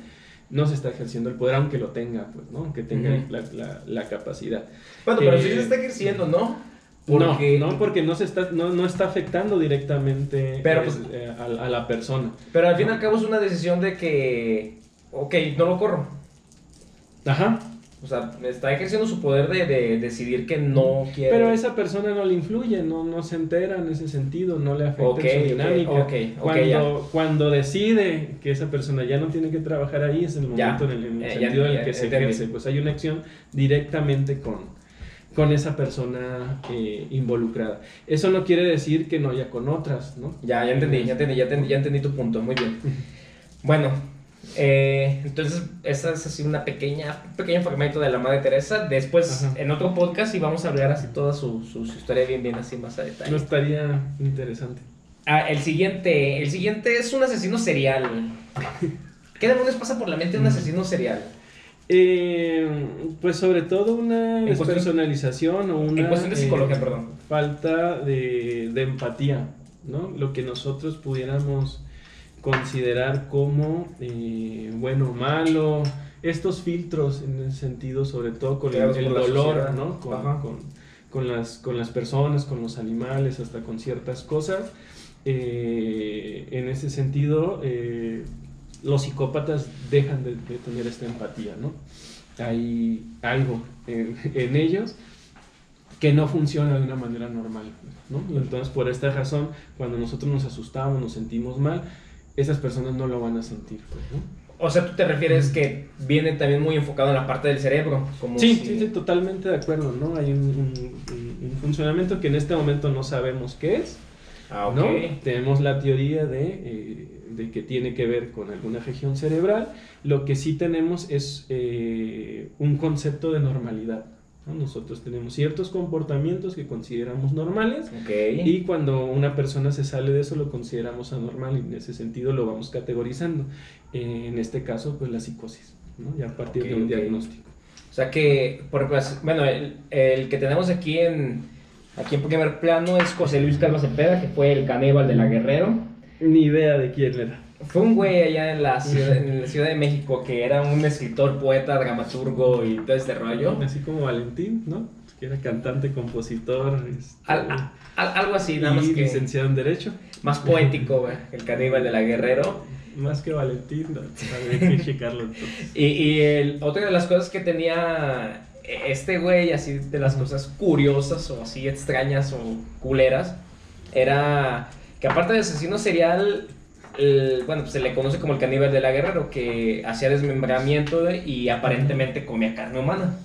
[SPEAKER 3] no se está ejerciendo el poder, aunque lo tenga, pues, ¿no? Aunque tenga la, la- la capacidad.
[SPEAKER 2] Bueno, pero
[SPEAKER 3] Eh,
[SPEAKER 2] sí se está ejerciendo, ¿no?
[SPEAKER 3] No, no, porque no, se está, no, no está afectando directamente
[SPEAKER 2] Pero,
[SPEAKER 3] eh,
[SPEAKER 2] pues-
[SPEAKER 3] eh, a, a la persona.
[SPEAKER 2] Pero al fin y al cabo es una decisión de que, ok, no lo corro.
[SPEAKER 3] Ajá.
[SPEAKER 2] O sea, está ejerciendo su poder de, de decidir que no quiere.
[SPEAKER 3] Pero a esa persona no le influye, no, no se entera en ese sentido, no le afecta
[SPEAKER 2] Ok,
[SPEAKER 3] en su dinámica.
[SPEAKER 2] ok, ok,
[SPEAKER 3] cuando, cuando decide que esa persona ya no tiene que trabajar ahí, es el
[SPEAKER 2] Ya,
[SPEAKER 3] momento en el, en el
[SPEAKER 2] eh, ya-
[SPEAKER 3] sentido en el que se ejerce. Pues hay una acción directamente con, con esa persona eh, involucrada. Eso no quiere decir que no haya con otras, ¿no?
[SPEAKER 2] Ya, ya entendí, ya entendí, ya entendí, ya entendí tu punto, muy bien. Bueno, eh, entonces esa es así una pequeña, un pequeño fragmento de la Madre Teresa. Después,
[SPEAKER 3] Ajá.
[SPEAKER 2] en otro podcast, y vamos a hablar así toda su, su, su historia bien, bien así más a detalle.
[SPEAKER 3] No estaría interesante.
[SPEAKER 2] Ah, el siguiente, el siguiente es un asesino serial. ¿Qué demonios pasa por la mente de un asesino serial?
[SPEAKER 3] Eh, pues sobre todo una despersonalización o una
[SPEAKER 2] en cuestión de
[SPEAKER 3] eh,
[SPEAKER 2] psicología, perdón.
[SPEAKER 3] falta de, de empatía, ¿no? Lo que nosotros pudiéramos considerar como eh, bueno o malo, estos filtros en el sentido sobre todo con el, dolor. ¿no? Con, con- con las, con las personas, con los animales, hasta con ciertas cosas. Eh, en ese sentido, eh, los psicópatas dejan de, de tener esta empatía, ¿no? Hay algo en, en ellos que no funciona de una manera normal, ¿no? Entonces por esta razón, cuando nosotros nos asustamos, nos sentimos mal, esas personas no lo van a sentir, pues, ¿no?
[SPEAKER 2] O sea, tú te refieres que viene también muy enfocado en la parte del cerebro. Como
[SPEAKER 3] Sí,
[SPEAKER 2] si-
[SPEAKER 3] sí, sí, totalmente de acuerdo, ¿no? Hay un, un- un- un funcionamiento que en este momento no sabemos qué es,
[SPEAKER 2] Ah, ok.
[SPEAKER 3] ¿no? Tenemos la teoría de, eh, de que tiene que ver con alguna región cerebral. Lo que sí tenemos es eh, un concepto de normalidad. ¿No? Nosotros tenemos ciertos comportamientos que consideramos normales y cuando una persona se sale de eso lo consideramos anormal y en ese sentido lo vamos categorizando. Eh, en este caso, pues la psicosis, ¿no? ya a partir de un diagnóstico.
[SPEAKER 2] O sea que, por bueno, el, el que tenemos aquí en, aquí en primer plano es José Luis Calva Cepeda, que fue el caníbal de la Guerrero.
[SPEAKER 3] Ni idea de quién era.
[SPEAKER 2] Fue un güey allá en la, ciudad, en la Ciudad de México que era un escritor, poeta, dramaturgo y todo este rollo.
[SPEAKER 3] Así como Valentín, ¿no? Que era cantante, compositor. este,
[SPEAKER 2] Al- a- al- algo así, nada más
[SPEAKER 3] y
[SPEAKER 2] que
[SPEAKER 3] licenciado en Derecho.
[SPEAKER 2] más poético, güey, el caníbal de la Guerrero.
[SPEAKER 3] Más que Valentín, no, habría que checarlo.
[SPEAKER 2] Y, y el, otra de las cosas que tenía este güey, así de las cosas curiosas o así extrañas o culeras, era que aparte de asesino serial, el- bueno, pues se le conoce como el caníbal de la guerrero, que hacía desmembramiento de- y aparentemente comía carne humana.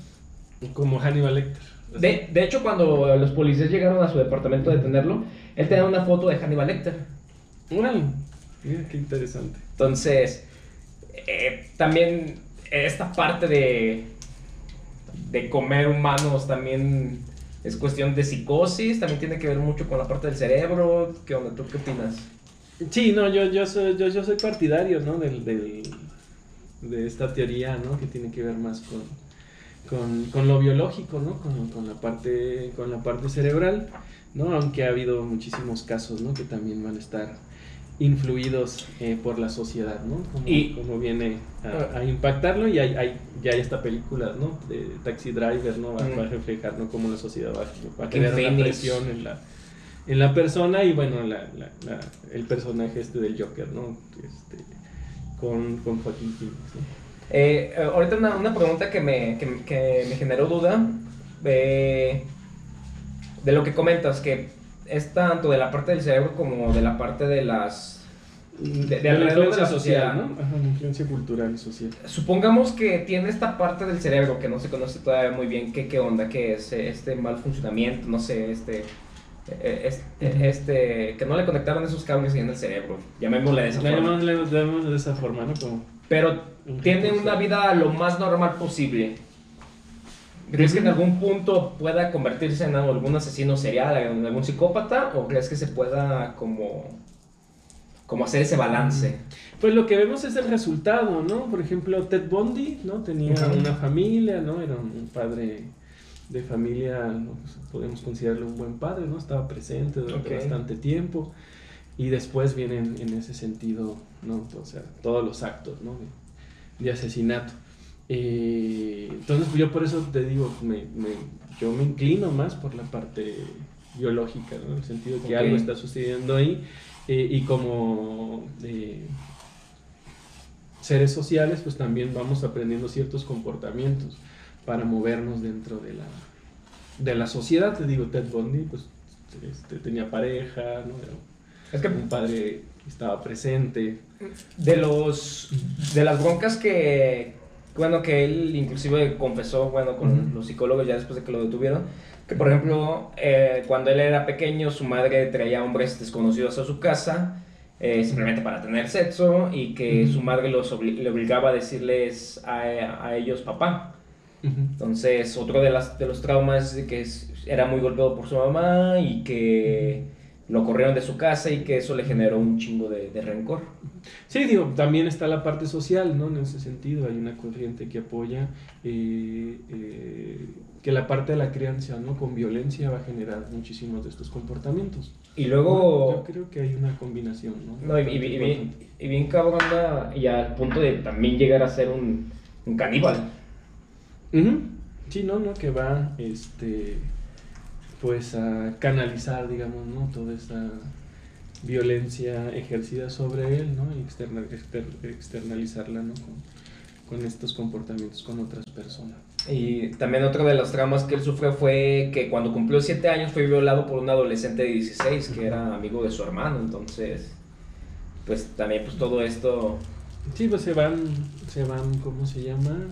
[SPEAKER 3] Como Hannibal Lecter.
[SPEAKER 2] De, de hecho, cuando los policías llegaron a su departamento a detenerlo, él tenía una foto de Hannibal Lecter.
[SPEAKER 3] Órale, mira qué interesante.
[SPEAKER 2] Entonces, eh, también esta parte de, de comer humanos también es cuestión de psicosis, también tiene que ver mucho con la parte del cerebro. ¿Qué onda? ¿Tú qué opinas?
[SPEAKER 3] Sí, no, yo, yo, soy, yo, yo soy partidario, ¿no? Del, del- de esta teoría, ¿no? Que tiene que ver más con, con, con lo biológico, ¿no? Con, con la parte, con la parte cerebral, ¿no? Aunque ha habido muchísimos casos, ¿no? Que también van a estar influidos eh, por la sociedad, ¿no? Como,
[SPEAKER 2] Y-
[SPEAKER 3] como viene a, a impactarlo y hay, hay, ya hay esta película, ¿no? De Taxi Driver, ¿no? Va,
[SPEAKER 2] Mm.
[SPEAKER 3] va a reflejar, ¿no? Cómo la sociedad va, va a crear una presión en la, en la persona y bueno, la, la- la- el personaje este del Joker, ¿no? Este, con, con Joaquín Phoenix, ¿no?
[SPEAKER 2] Eh, ahorita una, una pregunta que me, que, que me generó duda eh, de lo que comentas, que es tanto de la parte del cerebro como de la parte de las... De, de
[SPEAKER 3] la
[SPEAKER 2] alrededor de
[SPEAKER 3] influencia
[SPEAKER 2] la sociedad,
[SPEAKER 3] ¿no? Ajá, la influencia cultural y social.
[SPEAKER 2] Supongamos que tiene esta parte del cerebro que no se conoce todavía muy bien qué, qué onda, qué es este mal funcionamiento, no sé, este, eh, este,
[SPEAKER 3] Ujú.
[SPEAKER 2] este, que no le conectaron esos cables ahí en el cerebro, llamémosle de esa
[SPEAKER 3] La
[SPEAKER 2] forma.
[SPEAKER 3] llamamos, la llamamos de esa forma, ¿no? Como,
[SPEAKER 2] Pero
[SPEAKER 3] Un
[SPEAKER 2] tiene una vida lo más normal posible. ¿Crees que en algún punto pueda convertirse en algún asesino serial, en algún psicópata? ¿O crees que se pueda como, como hacer ese balance?
[SPEAKER 3] Pues lo que vemos es el resultado, ¿no? Por ejemplo, Ted Bundy, ¿no? Tenía
[SPEAKER 2] Ujú.
[SPEAKER 3] una familia, ¿no? Era un padre de familia, ¿no? Pues, podemos considerarlo un buen padre, ¿no? Estaba presente durante bastante tiempo. Y después vienen en ese sentido, ¿no? O sea, todos los actos, ¿no? De, de asesinato. Eh, entonces, yo por eso te digo, me, me- yo me inclino más por la parte biológica, ¿no? En el sentido de que algo está sucediendo ahí. eh, y como eh, seres sociales, pues también vamos aprendiendo ciertos comportamientos. Para movernos dentro de la, de la sociedad. Te digo, Ted Bundy, pues este, tenía pareja, ¿no?
[SPEAKER 2] Es que
[SPEAKER 3] un padre estaba presente.
[SPEAKER 2] de los de las broncas que bueno que él inclusive confesó bueno con los psicólogos ya después de que lo detuvieron que por ejemplo eh, cuando él era pequeño su madre traía hombres desconocidos a su casa eh, simplemente para tener sexo y que su madre los obli- le obligaba a decirles a, a ellos papá entonces, otro de, las, de los traumas es que era muy golpeado por su mamá y que lo corrieron de su casa y que eso le generó un chingo de, de rencor.
[SPEAKER 3] Sí, digo, también está la parte social, ¿no? En ese sentido, hay una corriente que apoya eh, eh, que la parte de la crianza, ¿no? Con violencia va a generar muchísimos de estos comportamientos.
[SPEAKER 2] Y luego,
[SPEAKER 3] Yo creo que hay una combinación, ¿no?
[SPEAKER 2] no, y, y- y bien, y bien cabrón, y al punto de también llegar a ser un, un caníbal.
[SPEAKER 3] Sí, no, no, que va, este, pues a canalizar, digamos, ¿no? Toda esa violencia ejercida sobre él, ¿no? Y externa- exter- externalizarla, ¿no? Con, con estos comportamientos con otras personas.
[SPEAKER 2] Y también otro de los traumas que él sufrió fue que cuando cumplió 7 años fue violado por un adolescente de 16 que era amigo de su hermano. Entonces, pues también pues todo esto
[SPEAKER 3] Sí, pues se van, se van, ¿cómo se llama?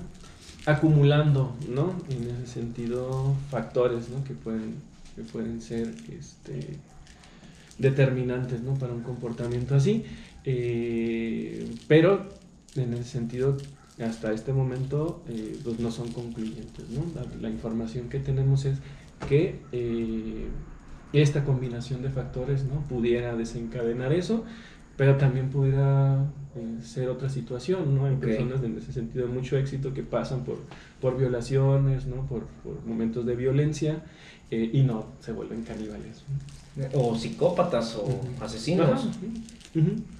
[SPEAKER 3] Acumulando, ¿no? En ese sentido, factores, ¿no? Que pueden, que pueden ser, este, determinantes, ¿no? Para un comportamiento así. Eh, pero, en ese sentido, hasta este momento, eh, pues no son concluyentes, ¿no? La, información que tenemos es que eh, esta combinación de factores, ¿no? Pudiera desencadenar eso, pero también pudiera eh, ser otra situación, ¿no? Hay personas en ese sentido de mucho éxito que pasan por, por violaciones, ¿no? Por, por momentos de violencia eh, y no se vuelven caníbales. ¿no?
[SPEAKER 2] o psicópatas o asesinos.
[SPEAKER 3] Ajá.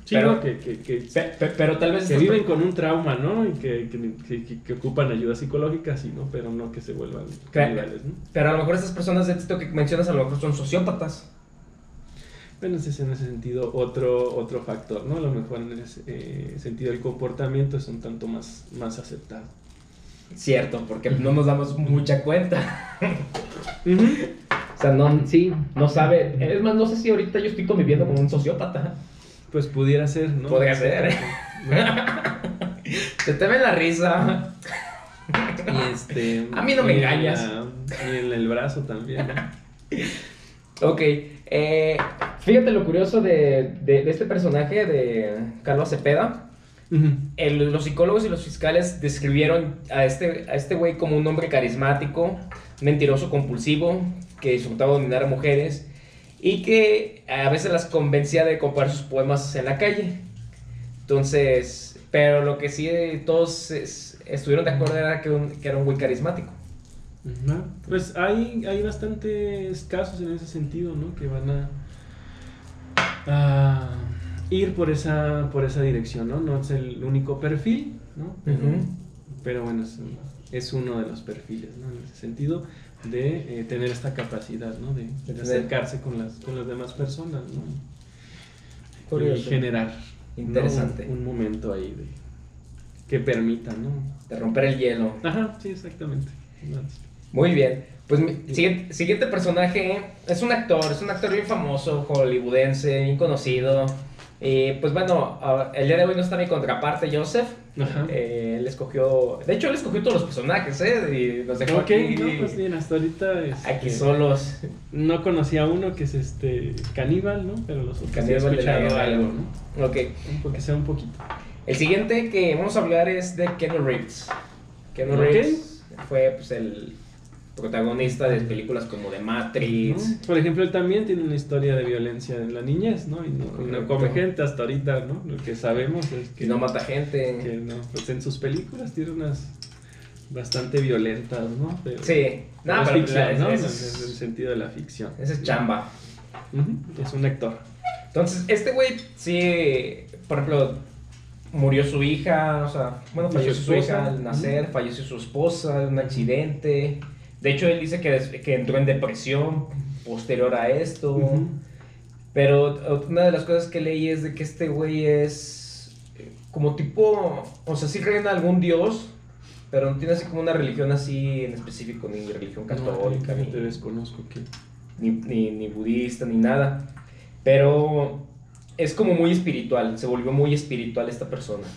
[SPEAKER 3] Sí,
[SPEAKER 2] Pero-
[SPEAKER 3] ¿no? que, que, que,
[SPEAKER 2] Pe- pe- pero tal vez
[SPEAKER 3] que viven con un trauma, ¿no? Y que, que, ocupan ayuda psicológica, sí, ¿no? Pero no que se vuelvan caníbales, ¿no?
[SPEAKER 2] pero a lo mejor estas personas de esto que mencionas a lo mejor son sociópatas.
[SPEAKER 3] Bueno, ese es en ese sentido otro, otro factor, ¿no? A lo mejor en ese eh, sentido el comportamiento es un tanto más, más aceptado.
[SPEAKER 2] Cierto, porque no nos damos mucha cuenta. O sea, no, sí, no sabe. Es más, no sé si ahorita yo estoy conviviendo con un sociópata.
[SPEAKER 3] Pues pudiera ser, ¿no?
[SPEAKER 2] Podría ser.
[SPEAKER 3] ¿No?
[SPEAKER 2] Se te ve la risa.
[SPEAKER 3] Y este,
[SPEAKER 2] A mí no me engañas.
[SPEAKER 3] y en el brazo también.
[SPEAKER 2] Ok, eh, fíjate lo curioso de, de- de este personaje de Carlos Cepeda. El- los psicólogos y los fiscales describieron a este a este güey como un hombre carismático, mentiroso compulsivo, que disfrutaba dominar a mujeres y que a veces las convencía de comprar sus poemas en la calle. Entonces, pero lo que sí eh, todos es- estuvieron de acuerdo era que, un- que era un güey carismático.
[SPEAKER 3] Pues hay, hay bastantes casos en ese sentido, ¿no? Que van a, a ir por esa, por esa dirección, ¿no? No es el único perfil, ¿no? Pero, bueno, es, un- es uno de los perfiles, ¿no? En ese sentido de eh, tener esta capacidad, ¿no? De, acercarse con las, con las demás personas, ¿no? Y
[SPEAKER 2] Curioso.
[SPEAKER 3] generar ¿no?
[SPEAKER 2] Interesante.
[SPEAKER 3] Un, un momento ahí de, que permita, ¿no?
[SPEAKER 2] De romper el hielo.
[SPEAKER 3] Ajá, sí, exactamente.
[SPEAKER 2] Muy bien. Pues mi siguiente, siguiente personaje es un actor, es un actor bien famoso, hollywoodense, bien conocido. Y pues bueno, el día de hoy no está mi contraparte, Joseph.
[SPEAKER 3] Ajá.
[SPEAKER 2] Eh, él escogió, de hecho él escogió todos los personajes, ¿eh? Y nos dejó
[SPEAKER 3] Ok,
[SPEAKER 2] aquí,
[SPEAKER 3] no, pues bien, hasta ahorita este,
[SPEAKER 2] aquí solos.
[SPEAKER 3] no conocía uno que es este caníbal, ¿no? Pero los otros sí he escuchado algo, ¿no?
[SPEAKER 2] Ok.
[SPEAKER 3] Porque sea un poquito.
[SPEAKER 2] El siguiente que vamos a hablar es de Keanu Reeves. Keanu
[SPEAKER 3] Ok.
[SPEAKER 2] Reeves fue pues el protagonista de películas como The Matrix.
[SPEAKER 3] ¿no? Por ejemplo, él también tiene una historia de violencia en la niñez, ¿no? Y no, y no come gente hasta ahorita, ¿no? Lo que sabemos es que
[SPEAKER 2] Que no mata gente.
[SPEAKER 3] que no, pues en sus películas tiene unas bastante violentas, ¿no? Pero,
[SPEAKER 2] Sí.
[SPEAKER 3] pero
[SPEAKER 2] No, pero
[SPEAKER 3] ficción,
[SPEAKER 2] es-
[SPEAKER 3] ¿no?
[SPEAKER 2] es-
[SPEAKER 3] Es el sentido de la ficción.
[SPEAKER 2] Ese es chamba.
[SPEAKER 3] Es un actor.
[SPEAKER 2] Entonces, este güey, sí, por ejemplo, murió su hija, o sea, bueno,
[SPEAKER 3] Y su
[SPEAKER 2] falleció su,
[SPEAKER 3] esposa.
[SPEAKER 2] hija al nacer, falleció su esposa en un accidente. De hecho, él dice que, que entró en depresión posterior a esto. Pero una de las cosas que leí es de que este güey es eh, como tipo, o sea, sí creen en algún dios, pero no tiene así como una religión así en específico, ni religión católica,
[SPEAKER 3] no,
[SPEAKER 2] ni,
[SPEAKER 3] te desconozco que...
[SPEAKER 2] ni, ni, ni budista, ni nada. Pero es como muy espiritual, se volvió muy espiritual esta persona.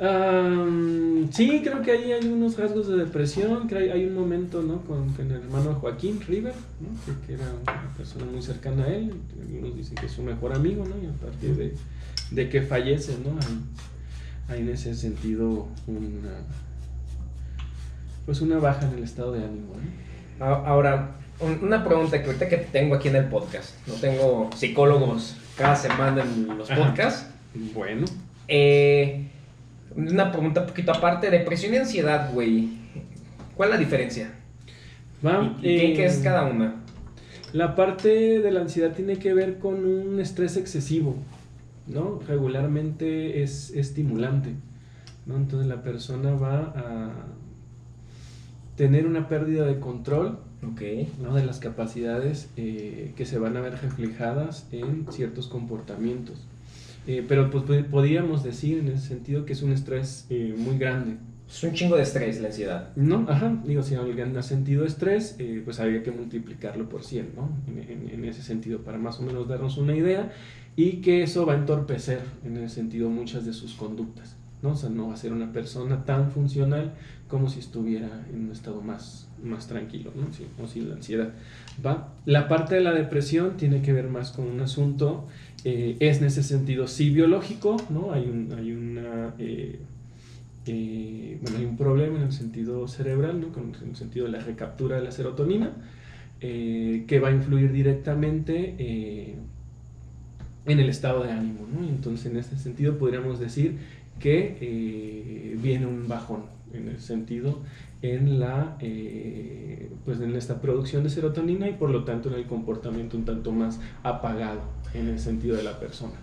[SPEAKER 3] Am, sí, creo que ahí hay unos rasgos de depresión, que hay, hay un momento, ¿no? Con, con el hermano Joaquín River, ¿no? Que, que era una persona muy cercana a él, algunos dicen que es su mejor amigo, ¿no? Y a partir de, de que fallece, ¿no? Hay, hay en ese sentido una, pues una baja en el estado de ánimo, ¿no?
[SPEAKER 2] Ahora, un- una pregunta que ahorita que tengo aquí en el podcast, no tengo psicólogos cada semana en los
[SPEAKER 3] Ajá.
[SPEAKER 2] podcasts.
[SPEAKER 3] Bueno,
[SPEAKER 2] Eh, una pregunta un poquito aparte, depresión y ansiedad, güey. ¿Cuál es la diferencia?
[SPEAKER 3] va,
[SPEAKER 2] ¿Y, y qué,
[SPEAKER 3] eh,
[SPEAKER 2] qué es cada una?
[SPEAKER 3] La parte de la ansiedad tiene que ver con un estrés excesivo, ¿no? Regularmente es estimulante, ¿no? Entonces la persona va a tener una pérdida de control,
[SPEAKER 2] Ok.
[SPEAKER 3] ¿no? De las capacidades eh, que se van a ver reflejadas en ciertos comportamientos. Eh, pero pues pod- podríamos decir en ese sentido que es un estrés eh, muy grande,
[SPEAKER 2] Es un chingo de estrés la ansiedad.
[SPEAKER 3] no, ajá, digo, si alguien ha sentido estrés, eh, pues habría que multiplicarlo por 100, ¿no? En, en- en ese sentido, para más o menos darnos una idea, y que eso va a entorpecer, en ese sentido, muchas de sus conductas, ¿no? O sea, no va a ser una persona tan funcional como si estuviera en un estado más, más tranquilo, ¿no? Sí, o sin la ansiedad. ¿va? La parte de la depresión tiene que ver más con un asunto, eh, es en ese sentido sí biológico, ¿no? Hay, un, hay una... eh, eh, bueno, hay un problema en el sentido cerebral, ¿no? Con- en el sentido de la recaptura de la serotonina, que va a influir directamente en el estado de ánimo. ¿no? Entonces, en este sentido, podríamos decir que eh, viene un bajón, en el sentido, en, la, eh, pues en esta producción de serotonina y por lo tanto en el comportamiento un tanto más apagado, en el sentido de la persona.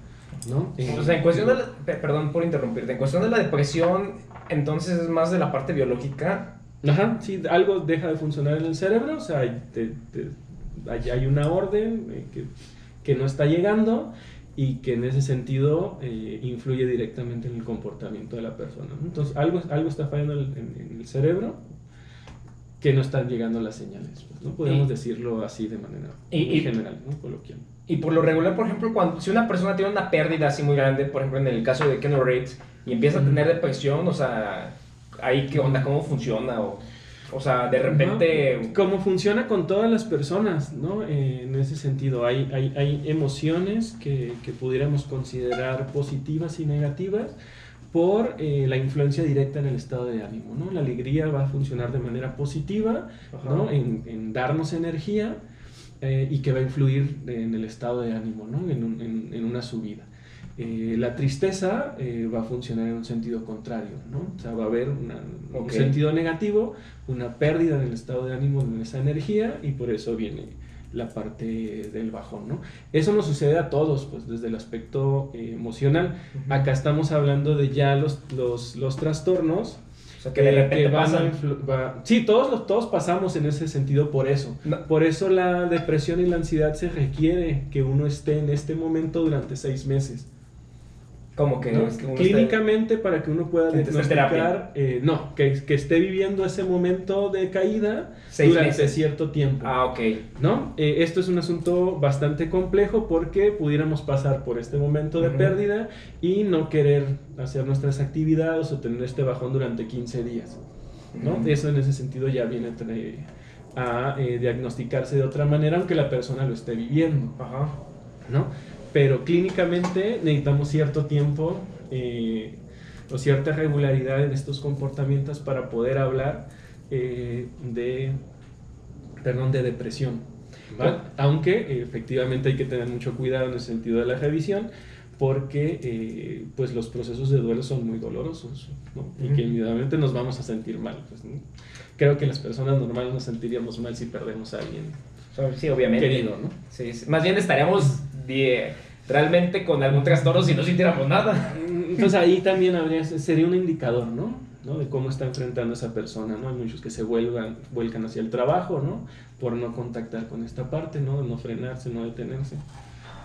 [SPEAKER 3] ¿no? Eh,
[SPEAKER 2] O sea, en cuestión de la, pe- perdón por interrumpirte, en cuestión de la depresión, entonces es más de la parte biológica.
[SPEAKER 3] Ajá, sí, algo deja de funcionar en el cerebro, o sea, hay, te- te- hay, hay una orden eh, que, que no está llegando y que en ese sentido eh, influye directamente en el comportamiento de la persona. Entonces, algo, algo está fallando en, en- en el cerebro que no están llegando las señales. pues, ¿no? Podemos
[SPEAKER 2] Y-
[SPEAKER 3] decirlo así de manera
[SPEAKER 2] y-
[SPEAKER 3] muy
[SPEAKER 2] y-
[SPEAKER 3] general, ¿no? coloquial.
[SPEAKER 2] Y por lo regular, por ejemplo, cuando si una persona tiene una pérdida así muy grande, por ejemplo, en el caso de Ken Reeves, y empieza a tener depresión, o sea, ahí qué onda, cómo funciona, o, o sea, de repente...
[SPEAKER 3] Como funciona con todas las personas, ¿no? Eh, en ese sentido, hay, hay, hay emociones que, que pudiéramos considerar positivas y negativas por eh, la influencia directa en el estado de ánimo, ¿no? La alegría va a funcionar de manera positiva, ¿no? En, en darnos energía eh, y que va a influir en el estado de ánimo, ¿no? En, un- en- en una subida. Eh, la tristeza eh, va a funcionar en un sentido contrario, ¿no? O sea, va a haber una-
[SPEAKER 2] Ok.
[SPEAKER 3] un sentido negativo, una pérdida en el estado de ánimo, en esa energía, y por eso viene la parte del bajón, ¿no? Eso nos sucede a todos, pues desde el aspecto eh, emocional.
[SPEAKER 2] Ujú.
[SPEAKER 3] Acá estamos hablando de ya los, los, los trastornos
[SPEAKER 2] O sea, que de
[SPEAKER 3] eh,
[SPEAKER 2] repente
[SPEAKER 3] van a
[SPEAKER 2] pasan...
[SPEAKER 3] influ- va- Sí, todos, los- todos pasamos en ese sentido por eso.
[SPEAKER 2] No.
[SPEAKER 3] Por eso la depresión y la ansiedad se requiere que uno esté en este momento durante seis meses.
[SPEAKER 2] Como que...
[SPEAKER 3] ¿no? Clínicamente, para que uno pueda
[SPEAKER 2] esté
[SPEAKER 3] diagnosticar, eh, no, que, que esté viviendo ese momento de caída
[SPEAKER 2] Seis
[SPEAKER 3] durante
[SPEAKER 2] meses.
[SPEAKER 3] cierto tiempo.
[SPEAKER 2] Ah, ok.
[SPEAKER 3] ¿no? Eh, esto es un asunto bastante complejo porque pudiéramos pasar por este momento de
[SPEAKER 2] Ujú.
[SPEAKER 3] pérdida y no querer hacer nuestras actividades o tener este bajón durante 15 días. ¿no?
[SPEAKER 2] Ujú.
[SPEAKER 3] Eso en ese sentido ya viene a, eh, diagnosticarse de otra manera aunque la persona lo esté viviendo.
[SPEAKER 2] Ajá.
[SPEAKER 3] ¿no? Pero clínicamente necesitamos cierto tiempo eh, o cierta regularidad en estos comportamientos para poder hablar eh, de, perdón, de depresión. ¿va? Aunque efectivamente hay que tener mucho cuidado en el sentido de la revisión porque eh, pues los procesos de duelo son muy dolorosos ¿no? y que inmediatamente nos vamos a sentir mal. pues, ¿no? Creo que las personas normales nos sentiríamos mal si perdemos a alguien
[SPEAKER 2] Sí, obviamente.
[SPEAKER 3] querido, ¿no?
[SPEAKER 2] Sí. Más bien estaríamos die- realmente con algún trastorno si no sintiéramos nada.
[SPEAKER 3] Entonces ahí también habría, sería un indicador, ¿no? ¿no? De cómo está enfrentando esa persona, ¿no? Hay muchos que se vuelvan, vuelcan hacia el trabajo, ¿no? Por no contactar con esta parte, ¿no? No frenarse, no detenerse.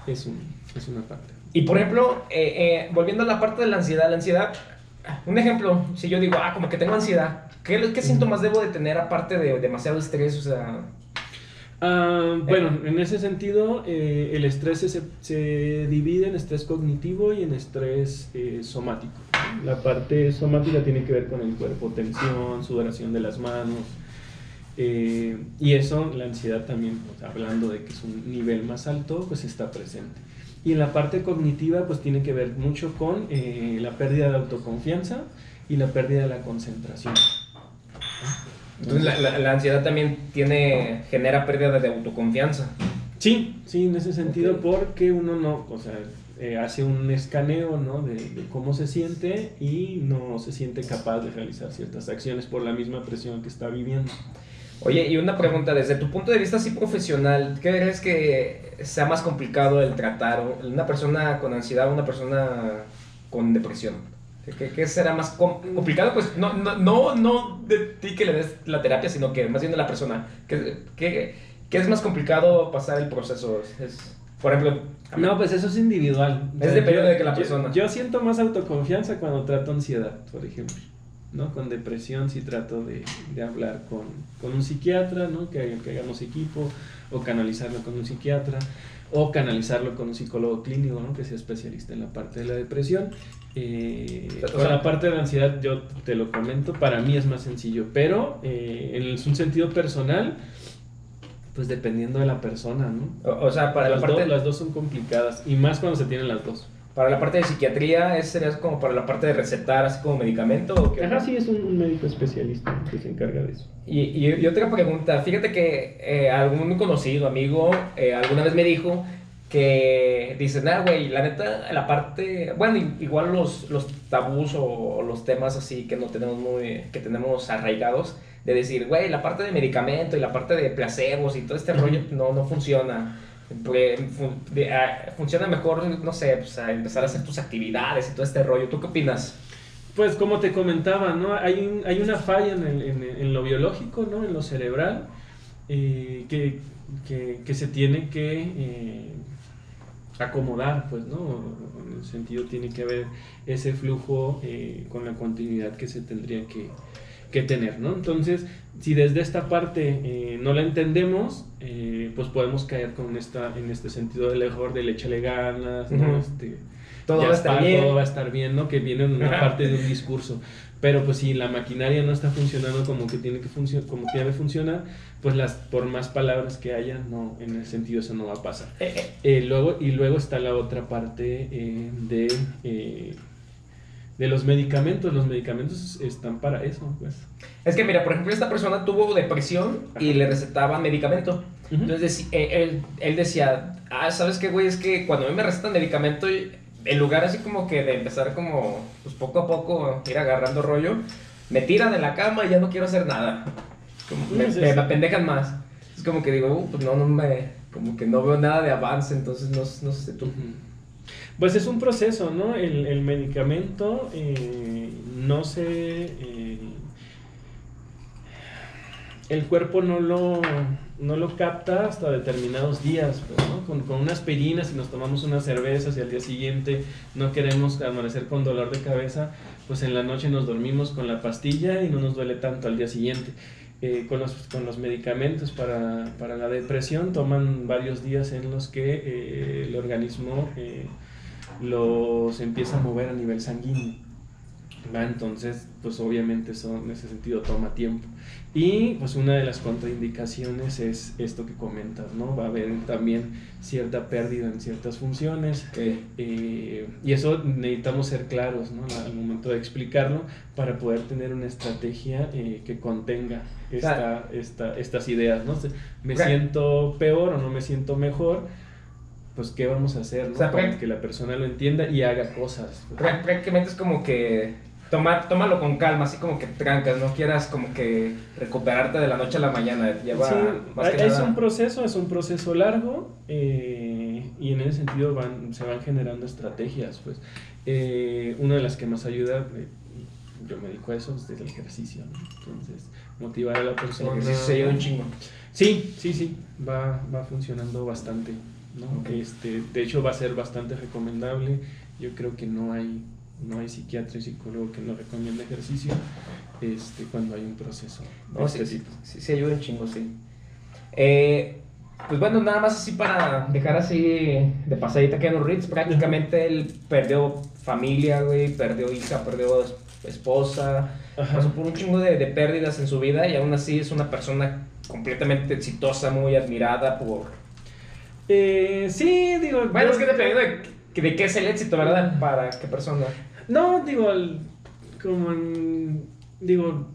[SPEAKER 3] Es, un, es una parte.
[SPEAKER 2] Y por ejemplo, eh, eh, volviendo a la parte de la ansiedad, la ansiedad, un ejemplo, si yo digo, ah, como que tengo ansiedad, ¿qué, qué síntomas debo de tener aparte de demasiado estrés? O sea...
[SPEAKER 3] Ah, bueno, en ese sentido, eh, el estrés se, se, divide en estrés cognitivo y en estrés eh, somático. La parte somática tiene que ver con el cuerpo, tensión, sudoración de las manos. Eh, y eso, la ansiedad también, hablando de que es un nivel más alto, pues está presente. Y en la parte cognitiva, pues tiene que ver mucho con la pérdida de autoconfianza y la pérdida de la concentración.
[SPEAKER 2] Entonces la, la, ansiedad también tiene, genera pérdida de autoconfianza.
[SPEAKER 3] Sí, sí, en ese sentido, porque uno no, o sea, eh, hace un escaneo ¿no? de, de, cómo se siente y no se siente capaz de realizar ciertas acciones por la misma presión que está viviendo.
[SPEAKER 2] Oye, y una pregunta, desde tu punto de vista así profesional, ¿qué crees que sea más complicado el tratar una persona con ansiedad o una persona con depresión? ¿Qué, será más complicado? Pues no, no, no, no de ti que le des la terapia, sino que más bien de la persona. ¿Qué, qué, qué es más complicado pasar el proceso? Es, por ejemplo...
[SPEAKER 3] No, pues eso es individual.
[SPEAKER 2] Es dependiendo de que la persona...
[SPEAKER 3] Yo, siento más autoconfianza cuando trato ansiedad, por ejemplo. ¿no? Con depresión sí trato de, de hablar con, con, un psiquiatra, ¿no? Que, que hagamos equipo, o canalizarlo con un psiquiatra o canalizarlo con un psicólogo clínico, ¿no? que sea especialista en la parte de la depresión. Eh, con la parte de la ansiedad, yo te lo comento, para mí es más sencillo, pero eh, en un sentido personal, pues dependiendo de la persona, ¿no?
[SPEAKER 2] O, sea, para
[SPEAKER 3] las
[SPEAKER 2] la parte...
[SPEAKER 3] Dos, las dos son complicadas, y más cuando se tienen las dos.
[SPEAKER 2] Para la parte de psiquiatría, ¿es sería como para la parte de recetar así como medicamento? ¿o qué?
[SPEAKER 3] Ajá, sí, es un, médico especialista que se encarga de eso.
[SPEAKER 2] Y, y, otra pregunta, fíjate que eh, algún conocido, amigo, eh, alguna vez me dijo que dice, nada, güey, la neta, la parte, bueno, igual los, los tabús o, los temas así que no tenemos muy, que tenemos arraigados, de decir, güey, la parte de medicamento y la parte de placebos y todo este rollo no, no funciona. Ah, funciona mejor, no sé, pues, a empezar a hacer tus actividades y todo este rollo. ¿Tú qué opinas?
[SPEAKER 3] Pues como te comentaba, ¿no? Hay, un, hay una falla en, el, en, en, lo biológico, ¿no? En lo cerebral, eh, que, que, que, se tiene que eh, acomodar, pues, ¿no? En el sentido tiene que haber ese flujo eh, con la continuidad que se tendría que, que tener, ¿no? Entonces, si desde esta parte eh, no la entendemos, eh, pues podemos caer con esta, en este sentido del error de échale ganas, ¿no? este,
[SPEAKER 2] todo, va está, bien.
[SPEAKER 3] todo va a estar bien, ¿no? Que viene en una parte de un discurso. Pero pues si la maquinaria no está funcionando como que tiene que funcionar, como que funcionar, pues las por más palabras que haya, no, en ese sentido eso no va a pasar. Eh, luego, y luego está la otra parte de de los medicamentos. Los medicamentos están para eso, pues.
[SPEAKER 2] Es que, mira, por ejemplo, esta persona tuvo depresión y le recetaban medicamento. Entonces, eh, él, él, decía, ah, ¿sabes qué, güey? Es que cuando a mí me recetan medicamento, en lugar así como que de empezar como, pues poco a poco, ir agarrando rollo, me tiran de la cama y ya no quiero hacer nada. Como me, me, me, apendejan más. Es como que digo, uh, pues no, no me, como que no veo nada de avance, entonces no, no sé tú.
[SPEAKER 3] Pues es un proceso, ¿no? El, el medicamento eh, no se... Eh, el cuerpo no lo, no lo capta hasta determinados días, pues, ¿no? Con, con, una aspirina, si nos tomamos unas cervezas y al día siguiente no queremos amanecer con dolor de cabeza, pues en la noche nos dormimos con la pastilla y no nos duele tanto al día siguiente. Eh, con, los, con los medicamentos para, la depresión toman varios días en los que eh, el organismo eh, los empieza a mover a nivel sanguíneo. ¿va? Entonces, pues obviamente eso en ese sentido toma tiempo. Y pues una de las contraindicaciones es esto que comentas, ¿no? Va a haber también cierta pérdida en ciertas funciones. Eh, y eso necesitamos ser claros, ¿no? Al momento de explicarlo para poder tener una estrategia eh, que contenga esta, esta, estas ideas, ¿no? Me siento peor o no me siento mejor pues qué vamos a hacer, ¿no? O sea, para que la persona lo entienda y haga cosas.
[SPEAKER 2] Prácticamente es como que tomar, tómalo con calma, así como que trancas, no quieras como que recuperarte de la noche a la mañana. Lleva
[SPEAKER 3] sí, más que es nada. un proceso, es un proceso largo eh, y en ese sentido van, se van generando estrategias. Pues eh, una de las que más ayuda, eh, yo me dedico a eso, es el ejercicio. ¿no? Entonces, motivar a la persona.
[SPEAKER 2] El ejercicio se lleva un chingo.
[SPEAKER 3] Sí, sí, sí, va, va funcionando bastante. ¿no? Okay. Este, de hecho va a ser bastante recomendable. Yo creo que no hay no hay psiquiatra y psicólogo que no recomiende ejercicio este, cuando hay un proceso. de
[SPEAKER 2] No,
[SPEAKER 3] este
[SPEAKER 2] sí, sí,
[SPEAKER 3] tipo.
[SPEAKER 2] sí, sí ayuda un chingo, sí. Eh, pues bueno, nada más así para dejar así de pasadita Keanu Reeves, prácticamente él perdió familia, güey, perdió hija, perdió es- esposa,
[SPEAKER 3] Ajá.
[SPEAKER 2] pasó por un chingo de, de pérdidas en su vida y aún así es una persona completamente exitosa, muy admirada por...
[SPEAKER 3] Eh, sí, digo.
[SPEAKER 2] Bueno,
[SPEAKER 3] yo-
[SPEAKER 2] es que dependiendo de, de qué es el éxito, ¿verdad? Para qué persona.
[SPEAKER 3] No, digo, como en- digo,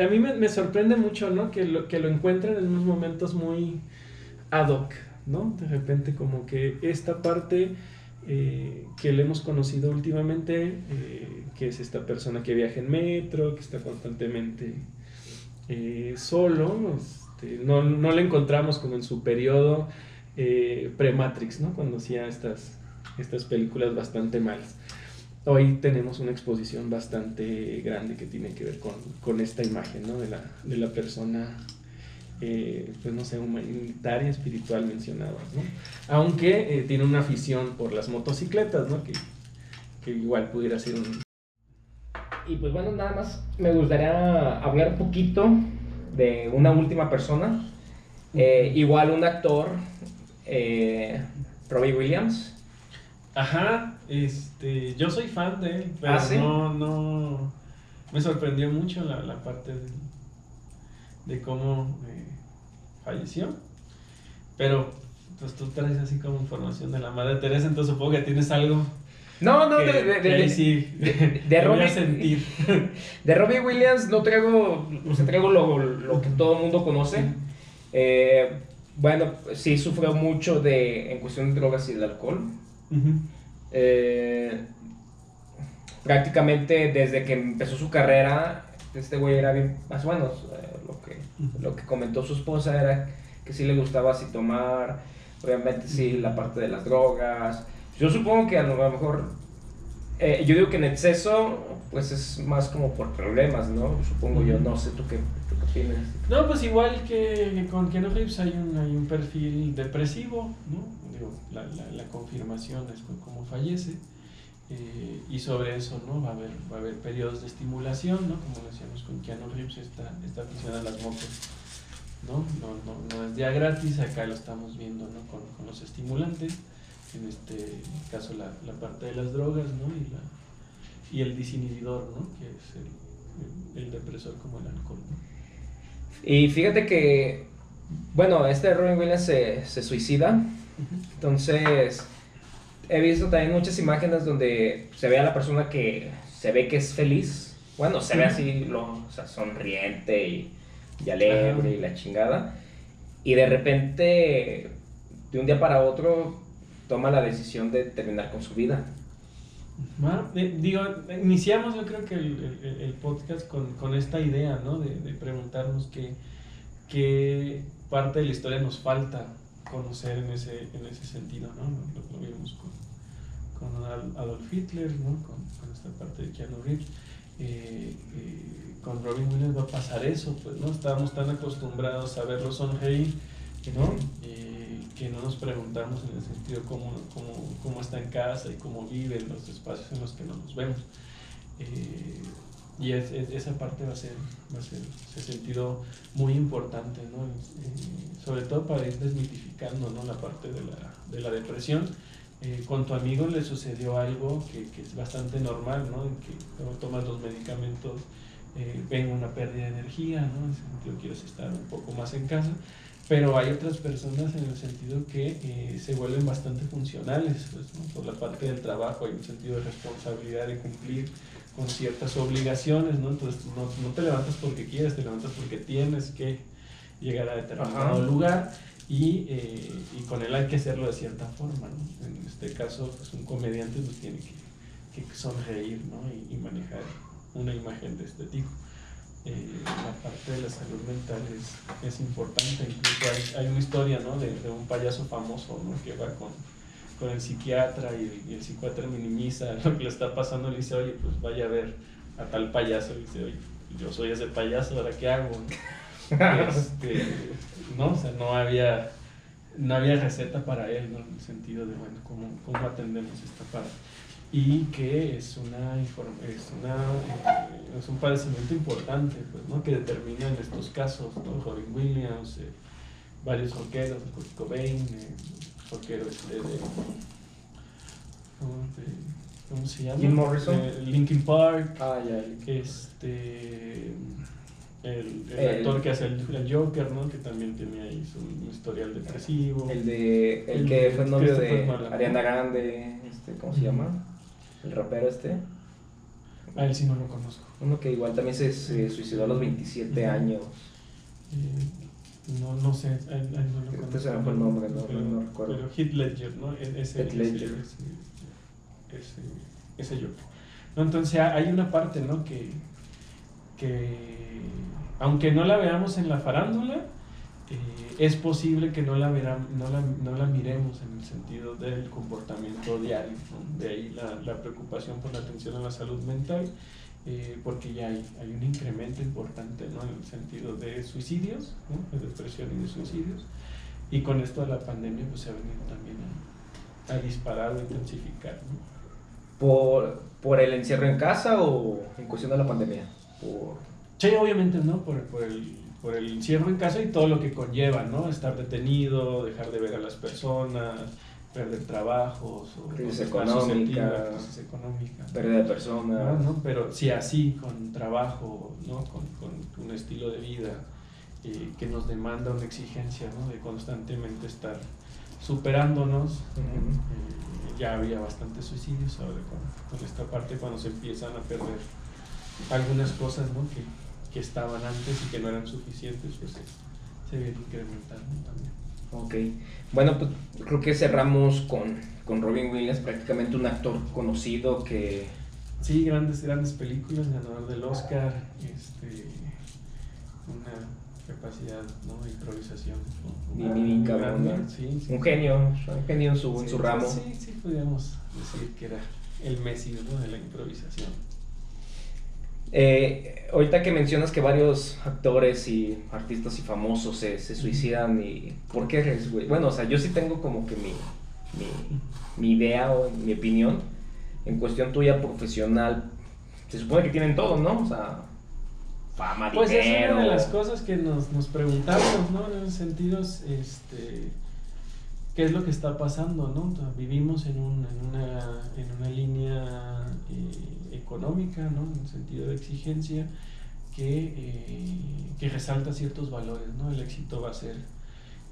[SPEAKER 3] a mí me, sorprende mucho, ¿no? Que lo, que lo en unos momentos muy ad hoc, ¿no? De repente como que esta parte eh, que le hemos conocido últimamente, eh, que es esta persona que viaja en metro, que está constantemente eh, solo, este, no, no le encontramos como en su periodo pre-Matrix, ¿no? Cuando hacía estas, estas películas bastante malas. Hoy tenemos una exposición bastante grande que tiene que ver con, con esta imagen ¿no? de, la, de la persona, eh, pues no sé, humanitaria, espiritual mencionada. ¿no? Aunque eh, tiene una afición por las motocicletas, ¿no? que, que igual pudiera ser un...
[SPEAKER 2] Y pues bueno, nada más me gustaría hablar un poquito de una última persona. Eh, igual un actor, Robbie Williams.
[SPEAKER 3] Ajá, este, yo soy fan de él, pero
[SPEAKER 2] ¿Ah, sí?
[SPEAKER 3] no, no, me sorprendió mucho la, la parte de, de cómo eh, falleció, pero pues tú traes así como información de la Madre Teresa, entonces supongo que tienes algo
[SPEAKER 2] No, no,
[SPEAKER 3] que,
[SPEAKER 2] de, de,
[SPEAKER 3] que ahí sí
[SPEAKER 2] de- de
[SPEAKER 3] te voy a
[SPEAKER 2] Robbie-
[SPEAKER 3] sentir.
[SPEAKER 2] de Robbie Williams no traigo, o sea, traigo lo, lo que todo el mundo conoce. Eh, bueno, sí sufrió mucho de, en cuestión de drogas y del alcohol. Eh, prácticamente desde que empezó su carrera, este güey era bien, más o menos, eh, lo, que, lo que comentó su esposa era que sí le gustaba así tomar, obviamente sí la parte de las drogas. Yo supongo que a lo mejor, eh, yo digo que en exceso, pues es más como por problemas, ¿no? Supongo yo, no sé, ¿tú qué, tú qué opinas?
[SPEAKER 3] No, pues igual que, que con Keanu Reeves hay un, hay un perfil depresivo, ¿no? La, la, la confirmación es con cómo fallece. eh, y sobre eso, ¿no? Va a haber, va a haber periodos de estimulación, ¿no? Como decíamos con Keanu Reeves, esta, esta afición a las motos, ¿no? No, no, no es día gratis, acá lo estamos viendo, ¿no? Con, con los estimulantes, en este caso la, la parte de las drogas, ¿no? Y, la, y el disinhibidor, ¿no? Que es el, el, el depresor como el alcohol, ¿no?
[SPEAKER 2] Y fíjate que, bueno, este Robin Williams se, se suicida, entonces he visto también muchas imágenes donde se ve a la persona que se ve que es feliz, bueno, se ve así, lo, o sea, sonriente y, y alegre y la chingada, y de repente, de un día para otro, toma la decisión de terminar con su vida.
[SPEAKER 3] Ah, eh, digo, iniciamos yo creo que el, el- el podcast con, con esta idea, ¿no? De, de preguntarnos qué, qué parte de la historia nos falta conocer en ese, en ese sentido, ¿no? Lo, lo vimos con, con Adol- Adolf Hitler, ¿no? Con, con esta parte de Keanu Reeves. Eh, eh, con Robin Williams va a pasar eso, pues, ¿no? Estábamos tan acostumbrados a verlo sonreír, ¿no? Eh, que no nos preguntamos en el sentido cómo, cómo, cómo está en casa y cómo vive en los espacios en los que no nos vemos. Y es- es- esa parte va a ser, va a ser ese sentido muy importante, ¿no? Eh, sobre todo para ir desmitificando ¿no? la parte de la, de la depresión. Eh, con tu amigo le sucedió algo que, que es bastante normal, ¿no? En que cuando tomas los medicamentos eh, venga una pérdida de energía, ¿no? En ese sentido quieres estar un poco más en casa. Pero hay otras personas en el sentido que eh, se vuelven bastante funcionales, pues, ¿no? por la parte del trabajo hay un sentido de responsabilidad de cumplir con ciertas obligaciones, ¿no? Entonces no, no te levantas porque quieres, te levantas porque tienes que llegar a determinado
[SPEAKER 2] Ajá.
[SPEAKER 3] lugar y, eh, y con él hay que hacerlo de cierta forma, ¿no? En este caso, pues un comediante pues, tiene que, que sonreír, ¿no? Y, y manejar una imagen de este tipo eh, la parte de la salud mental es, es importante. Incluso hay, hay una historia ¿no? de, de un payaso famoso ¿no? que va con, con el psiquiatra y el, y el psiquiatra minimiza lo que le está pasando. Le dice, oye, pues vaya a ver a tal payaso. Y dice, oye, yo soy ese payaso, ¿ahora qué hago? Este, no, o sea, no había, no había receta para él, ¿no? En el sentido de, bueno, ¿cómo, cómo atendemos esta parte? y que es, una, es, una, eh, es un padecimiento importante, pues, ¿no? que determina en estos casos, ¿no? Robin Williams, eh, varios rockeros, Kurt Cobain, eh, rockero este de, ¿cómo, se llama?
[SPEAKER 2] Jim Morrison.
[SPEAKER 3] Linkin Park,
[SPEAKER 2] Ah, ya.
[SPEAKER 3] este el, el,
[SPEAKER 2] El-
[SPEAKER 3] actor que hace el, el Joker, ¿no? que también tiene ahí su historial depresivo.
[SPEAKER 2] El de. El que
[SPEAKER 3] de
[SPEAKER 2] fue novio de. Ariana Grande. Este, ¿Cómo se llama? El rapero este.
[SPEAKER 3] A él sí no lo conozco.
[SPEAKER 2] Uno que igual también se, se suicidó a los 27 años.
[SPEAKER 3] Eh, no, no sé, él, él no lo
[SPEAKER 2] Este
[SPEAKER 3] conozco.
[SPEAKER 2] fue el nombre, no-
[SPEAKER 3] pero,
[SPEAKER 2] no recuerdo.
[SPEAKER 3] Pero Heath Ledger, ¿no? E- Ese,
[SPEAKER 2] Heath Ledger.
[SPEAKER 3] Ese, ese, Joker. ¿No? Entonces hay una parte, ¿no? Que, que aunque no la veamos en la farándula, eh, es posible que no la, vera- no, la, no la miremos en el sentido del comportamiento diario. ¿no? De ahí la, la preocupación por la atención a la salud mental, eh, porque ya hay, hay un incremento importante ¿no? en el sentido de suicidios, ¿no? de depresión y de suicidios. Y con esto de la pandemia pues, se ha venido también a, a disparar o intensificar. ¿no?
[SPEAKER 2] ¿Por, ¿Por el encierro en casa o en cuestión de la pandemia? Por...
[SPEAKER 3] Sí, obviamente, ¿no? Por, por el, por el encierro en casa y todo lo que conlleva, ¿no? Estar detenido, dejar de ver a las personas, perder trabajos, o
[SPEAKER 2] Crisis económica.
[SPEAKER 3] crisis económica.
[SPEAKER 2] Pérdida de personas.
[SPEAKER 3] ¿no? Pero si así, con trabajo, ¿no? Con, con un estilo de vida eh, que nos demanda una exigencia, ¿no? De constantemente estar superándonos. Eh, ya había bastantes suicidios ahora con, con esta parte cuando se empiezan a perder algunas cosas ¿no? que, que estaban antes y que no eran suficientes, pues se, se viene incrementando también.
[SPEAKER 2] Ok. Bueno, pues creo que cerramos con, con Robin Williams, prácticamente un actor conocido que
[SPEAKER 3] Sí, grandes, grandes películas, ganador del Oscar, este, una capacidad ¿no? de improvisación.
[SPEAKER 2] bien,
[SPEAKER 3] Muy
[SPEAKER 2] cabrón,
[SPEAKER 3] sí, sí.
[SPEAKER 2] un genio, un genio en su, en su
[SPEAKER 3] Sí,
[SPEAKER 2] ramo.
[SPEAKER 3] Sí, sí, podríamos decir que era el Messi ¿no? de la improvisación.
[SPEAKER 2] Eh, ahorita que mencionas que varios actores y artistas y famosos se, se suicidan y ¿por qué eres, güey? Bueno, o sea, yo sí tengo como que mi, mi, mi idea o mi opinión en cuestión tuya profesional. Se supone que tienen todo, ¿no? O sea, fama,
[SPEAKER 3] Pues es
[SPEAKER 2] dinero.
[SPEAKER 3] una de las cosas que nos, nos preguntamos, ¿no? En esos sentidos, este, ¿qué es lo que está pasando, no? O sea, Vivimos en, un- en, una, en una línea eh, económica, ¿no? En el sentido de exigencia que, eh, que resalta ciertos valores, ¿no? El éxito va a ser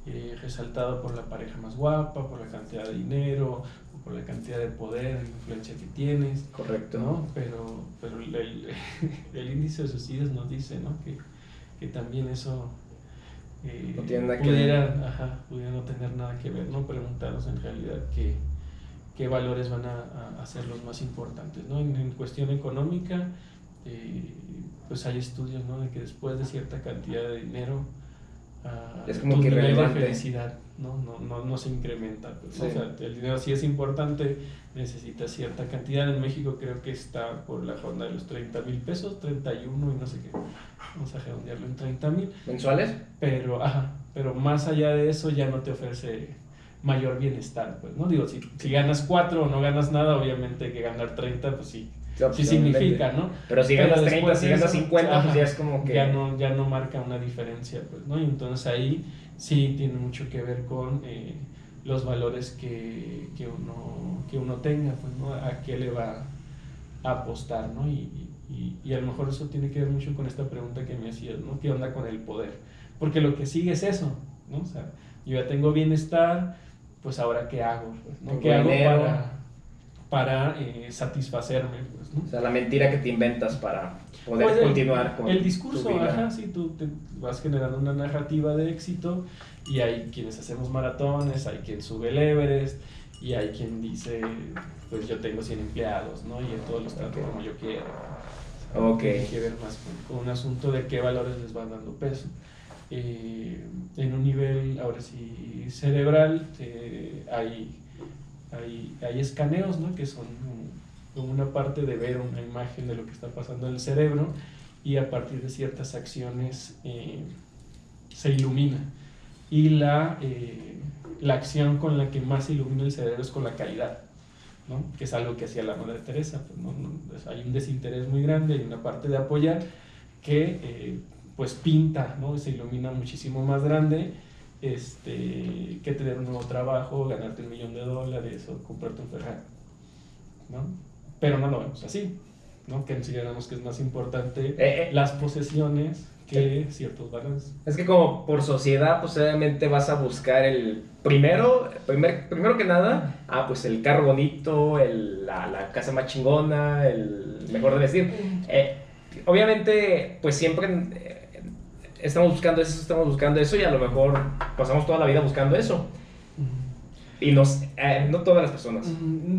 [SPEAKER 3] eh, resaltado por la pareja más guapa, por la cantidad de dinero, por la cantidad de poder, influencia que tienes.
[SPEAKER 2] Correcto.
[SPEAKER 3] ¿no? Pero, pero el, el- el índice de suicidios nos dice, ¿no? Que, que también eso eh,
[SPEAKER 2] No tiene nada que
[SPEAKER 3] pudiera,
[SPEAKER 2] ver.
[SPEAKER 3] ajá, pudiera no tener nada que ver, ¿no? Preguntarnos en realidad qué, qué valores van a, a- ser los más importantes, ¿no? En, en cuestión económica, eh, pues hay estudios, ¿no? De que después de cierta cantidad de dinero, ah,
[SPEAKER 2] Es como
[SPEAKER 3] tu
[SPEAKER 2] que
[SPEAKER 3] nivel de felicidad, ¿no? No, no, no se incrementa, pues.
[SPEAKER 2] Sí.
[SPEAKER 3] O sea, el dinero sí es importante, necesita cierta cantidad. En México creo que está por la ronda de los 30 mil pesos, 31 y no sé qué. Vamos a redondearlo en 30 mil.
[SPEAKER 2] ¿Mensuales?
[SPEAKER 3] Pero, ajá, pero más allá de eso ya no te ofrece mayor bienestar, pues, ¿no? Digo, si, si ganas 4 o no ganas nada, obviamente que ganar 30, pues sí, sí significa, ¿no?
[SPEAKER 2] Pero si
[SPEAKER 3] Pero
[SPEAKER 2] ganas 30,
[SPEAKER 3] después
[SPEAKER 2] si
[SPEAKER 3] de
[SPEAKER 2] ganas
[SPEAKER 3] eso,
[SPEAKER 2] 50, pues ya es como que...
[SPEAKER 3] ya no, ya no marca una diferencia, pues, ¿no? Y entonces ahí sí tiene mucho que ver con eh, los valores que, que, uno, que uno tenga, pues, ¿no? A qué le va a apostar, ¿no? Y, y, y a lo mejor eso tiene que ver mucho con esta pregunta que me hacías, ¿no? ¿Qué onda con el poder? Porque lo que sigue es eso, ¿no? O sea, yo ya tengo bienestar, pues ahora qué hago, pues, ¿no? ¿Qué hago para, para eh, satisfacerme, pues, ¿no?
[SPEAKER 2] O sea, la mentira que te inventas para poder
[SPEAKER 3] Pues el-
[SPEAKER 2] continuar con
[SPEAKER 3] el discurso,
[SPEAKER 2] tu vida.
[SPEAKER 3] ajá, sí, tú te vas generando una narrativa de éxito y hay quienes hacemos maratones, hay quien sube el Everest y hay quien dice, pues yo tengo 100 empleados, ¿no? Y en todos los trato como yo quiero.
[SPEAKER 2] Ok.
[SPEAKER 3] Tiene que ver más con, con un asunto de qué valores les van dando peso. Eh, en un nivel, ahora sí, cerebral, eh, hay, hay, hay escaneos, ¿no? Que son como una parte de ver una imagen de lo que está pasando en el cerebro y a partir de ciertas acciones eh, se ilumina. Y la, eh, la acción con la que más se ilumina el cerebro es con la caridad. ¿no? que es algo que hacía la Madre Teresa. Pues, ¿no? Pues, hay un desinterés muy grande y una parte de apoyar que eh, pues pinta, ¿no? se ilumina muchísimo más grande este, que tener un nuevo trabajo, ganarte un millón de dólares o comprarte un Ferrari. ¿no? Pero no lo vemos así, ¿no? que consideramos que es más importante
[SPEAKER 2] Eh, eh.
[SPEAKER 3] las posesiones que ciertos valores.
[SPEAKER 2] Es que como por sociedad, pues obviamente vas a buscar el primero, primer, primero que nada, ah, pues el carro bonito, el, la, la casa más chingona, el mejor de vestir. Eh, obviamente, pues siempre eh, estamos buscando eso, estamos buscando eso y a lo mejor pasamos toda la vida buscando eso. Y nos, eh, no todas las personas.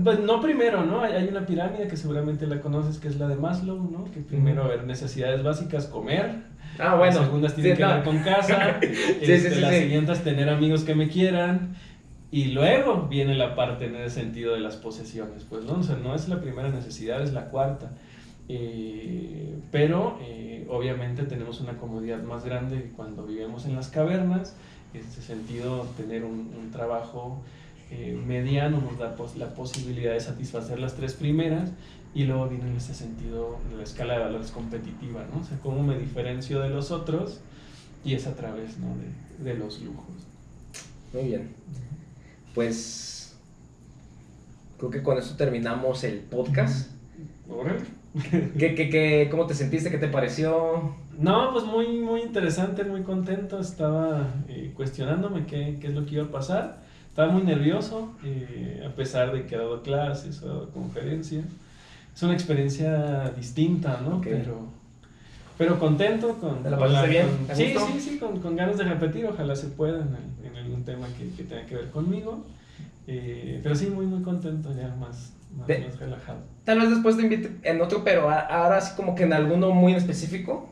[SPEAKER 3] Pues no primero, ¿no? Hay, una pirámide que seguramente la conoces, que es la de Maslow, ¿no? Que primero, a ver, necesidades básicas, comer.
[SPEAKER 2] Ah, bueno.
[SPEAKER 3] Las segundas tienen
[SPEAKER 2] Sí,
[SPEAKER 3] que
[SPEAKER 2] no.
[SPEAKER 3] ver con casa.
[SPEAKER 2] Sí,
[SPEAKER 3] este,
[SPEAKER 2] sí, sí,
[SPEAKER 3] las siguientes, tener amigos que me quieran. Y luego viene la parte en el sentido de las posesiones, pues, ¿no? O sea, no es la primera necesidad, es la cuarta. Eh, pero, eh, obviamente, tenemos una comodidad más grande cuando vivimos en las cavernas. En ese sentido, tener un, un trabajo eh, mediano nos da pos- la posibilidad de satisfacer las tres primeras y luego viene en ese sentido la escala de valores competitiva, ¿no? O sea, cómo me diferencio de los otros y es a través, ¿no? de, de los lujos.
[SPEAKER 2] Muy bien. Pues creo que con eso terminamos el podcast.
[SPEAKER 3] Órale.
[SPEAKER 2] ¿Qué, qué, qué, ¿Cómo te sentiste? ¿Qué te pareció?
[SPEAKER 3] No, pues muy, muy interesante, muy contento. Estaba eh, cuestionándome qué, qué es lo que iba a pasar. Estaba muy nervioso, eh, a pesar de que he dado clases, he dado conferencias. Es una experiencia distinta, ¿no?
[SPEAKER 2] Ok.
[SPEAKER 3] Pero, pero contento con...
[SPEAKER 2] ¿Te la
[SPEAKER 3] con
[SPEAKER 2] pasaste bien? ¿Te
[SPEAKER 3] Sí, sí, sí, con, con ganas de repetir. Ojalá se pueda en, en algún tema que, que tenga que ver conmigo. Eh, pero sí, muy, muy contento, ya más,
[SPEAKER 2] De-
[SPEAKER 3] más relajado.
[SPEAKER 2] Tal vez después te invite en otro, pero a- ahora sí como que en alguno muy en específico.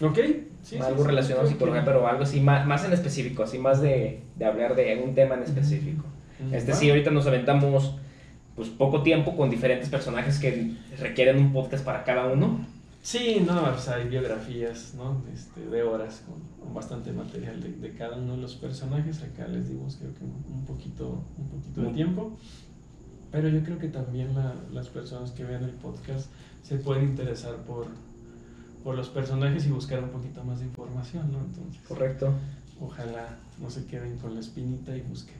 [SPEAKER 3] ¿Ok? Sí, sí,
[SPEAKER 2] algo
[SPEAKER 3] sí,
[SPEAKER 2] relacionado a
[SPEAKER 3] creo que-
[SPEAKER 2] psicología, pero algo así más, más en específico, así más de, de hablar de un tema en específico.
[SPEAKER 3] Mm,
[SPEAKER 2] Este
[SPEAKER 3] va.
[SPEAKER 2] sí, ahorita nos aventamos pues poco tiempo con diferentes personajes que requieren un podcast para cada uno.
[SPEAKER 3] Sí, no, pues hay biografías, ¿no? Este, de horas con, con bastante material de, de cada uno de los personajes. Acá les dimos creo que un, un poquito, un poquito de
[SPEAKER 2] Mm.
[SPEAKER 3] tiempo. Pero yo creo que también la- las personas que vean el podcast se pueden interesar por, por los personajes y buscar un poquito más de información, ¿no? Entonces,
[SPEAKER 2] Correcto.
[SPEAKER 3] ojalá no se queden con la espinita y busquen.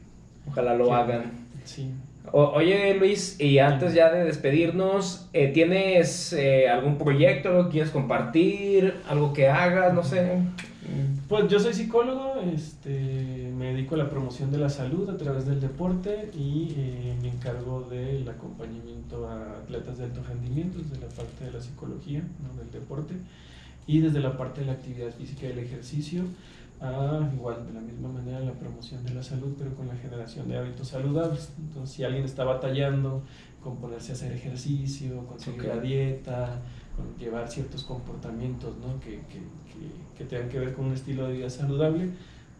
[SPEAKER 2] Ojalá lo hagan.
[SPEAKER 3] Sí.
[SPEAKER 2] O- oye Luis, y antes ya de despedirnos, eh, ¿tienes eh, algún proyecto, que quieres compartir, algo que hagas, no sé?
[SPEAKER 3] Pues yo soy psicólogo, este, me dedico a la promoción de la salud a través del deporte y eh, me encargo del acompañamiento a atletas de alto rendimiento desde la parte de la psicología, ¿no? del deporte y desde la parte de la actividad física y el ejercicio, a, igual de la misma manera la promoción de la salud, pero con la generación de hábitos saludables. Entonces, si alguien está batallando con ponerse a hacer ejercicio, con seguir
[SPEAKER 2] Ok.
[SPEAKER 3] la dieta, con llevar ciertos comportamientos ¿no? que, que, que, que tengan que ver con un estilo de vida saludable,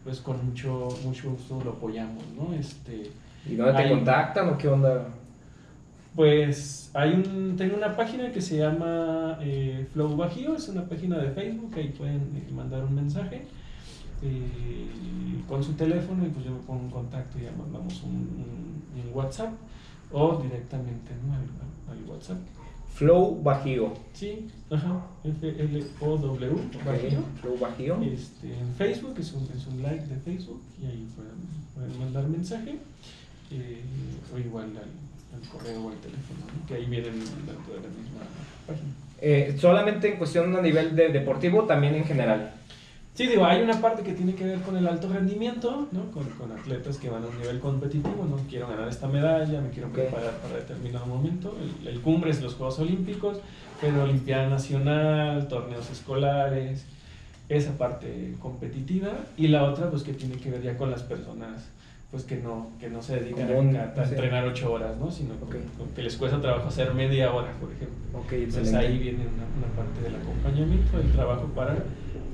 [SPEAKER 3] pues con mucho, mucho gusto lo apoyamos. ¿no? Este,
[SPEAKER 2] ¿Y dónde te contactan o qué onda?
[SPEAKER 3] pues hay un, tengo una página que se llama eh, Flow Bajío, es una página de Facebook, ahí pueden eh, mandar un mensaje eh, con su teléfono y pues yo me pongo en contacto y ya mandamos un, un- un WhatsApp o directamente ¿no? al- al WhatsApp.
[SPEAKER 2] Flow Bajío.
[SPEAKER 3] Sí, ajá, F-L-O-W, Bajío.
[SPEAKER 2] Flow Bajío.
[SPEAKER 3] Este, en Facebook, es un, es un like de Facebook y ahí pueden, pueden mandar mensaje eh, o igual al, al correo o al teléfono, ¿no? que ahí vienen dentro de la misma página.
[SPEAKER 2] Eh, solamente en cuestión a nivel de deportivo, también en general.
[SPEAKER 3] Sí, digo, hay una parte que tiene que ver con el alto rendimiento, ¿no? con, con atletas que van a un nivel competitivo, ¿no? quiero ganar esta medalla, me quiero preparar para determinado momento. El, el cumbre es los Juegos Olímpicos, pero Olimpiada Nacional, torneos escolares, esa parte competitiva. Y la otra, pues que tiene que ver ya con las personas pues que no, que no se dedican a, a
[SPEAKER 2] sí.
[SPEAKER 3] entrenar ocho horas, ¿no? sino
[SPEAKER 2] Ok.
[SPEAKER 3] con- con que les cuesta trabajo hacer media hora, por ejemplo. Entonces
[SPEAKER 2] excelente.
[SPEAKER 3] ahí viene una, una parte del acompañamiento, del trabajo para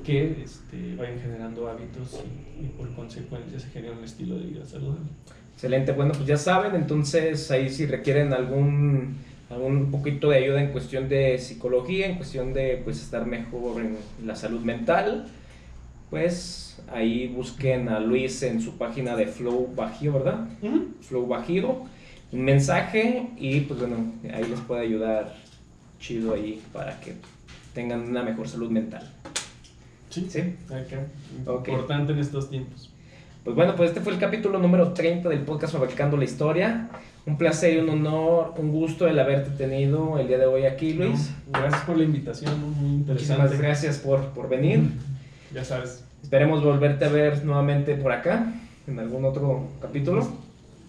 [SPEAKER 3] que este, vayan generando hábitos y, y por consecuencia se genere un estilo de vida saludable.
[SPEAKER 2] Excelente, bueno, pues ya saben, entonces ahí si requieren algún, algún poquito de ayuda en cuestión de psicología, en cuestión de pues estar mejor en la salud mental, pues ahí busquen a Luis en su página de Flow Bajío, ¿verdad? Flow Bajío. un mensaje y pues bueno, ahí les puede ayudar chido ahí para que tengan una mejor salud mental.
[SPEAKER 3] Sí,
[SPEAKER 2] ¿Sí?
[SPEAKER 3] acá.
[SPEAKER 2] Ok.
[SPEAKER 3] Importante en estos tiempos.
[SPEAKER 2] Pues bueno, pues este fue el capítulo número 30 del podcast Fabricando la Historia. Un placer y un honor, un gusto el haberte tenido el día de hoy aquí, Luis.
[SPEAKER 3] No, gracias por la invitación, muy interesante.
[SPEAKER 2] Muchísimas gracias por, por venir.
[SPEAKER 3] Ya sabes.
[SPEAKER 2] Esperemos volverte a ver nuevamente por acá, en algún otro capítulo.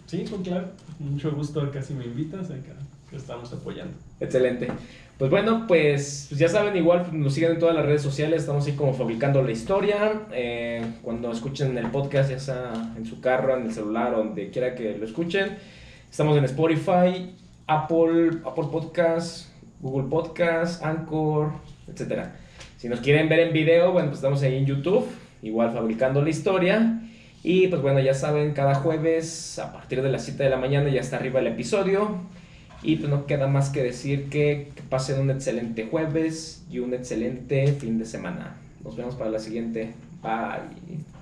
[SPEAKER 3] Sí, con claro. Mucho gusto acá si me invitas, acá estamos apoyando.
[SPEAKER 2] Excelente. Pues bueno, pues, pues ya saben, igual nos siguen en todas las redes sociales, estamos ahí como fabricando la historia. Eh, cuando escuchen el podcast, ya sea en su carro, en el celular donde quiera que lo escuchen, estamos en Spotify, Apple, Apple Podcast, Google Podcast, Anchor, etc. Si nos quieren ver en video, bueno, pues estamos ahí en YouTube, igual fabricando la historia. Y pues bueno, ya saben, cada jueves a partir de las 7 de la mañana ya está arriba el episodio. Y pues no queda más que decir que, que pasen un excelente jueves y un excelente fin de semana. Nos vemos para la siguiente. Bye.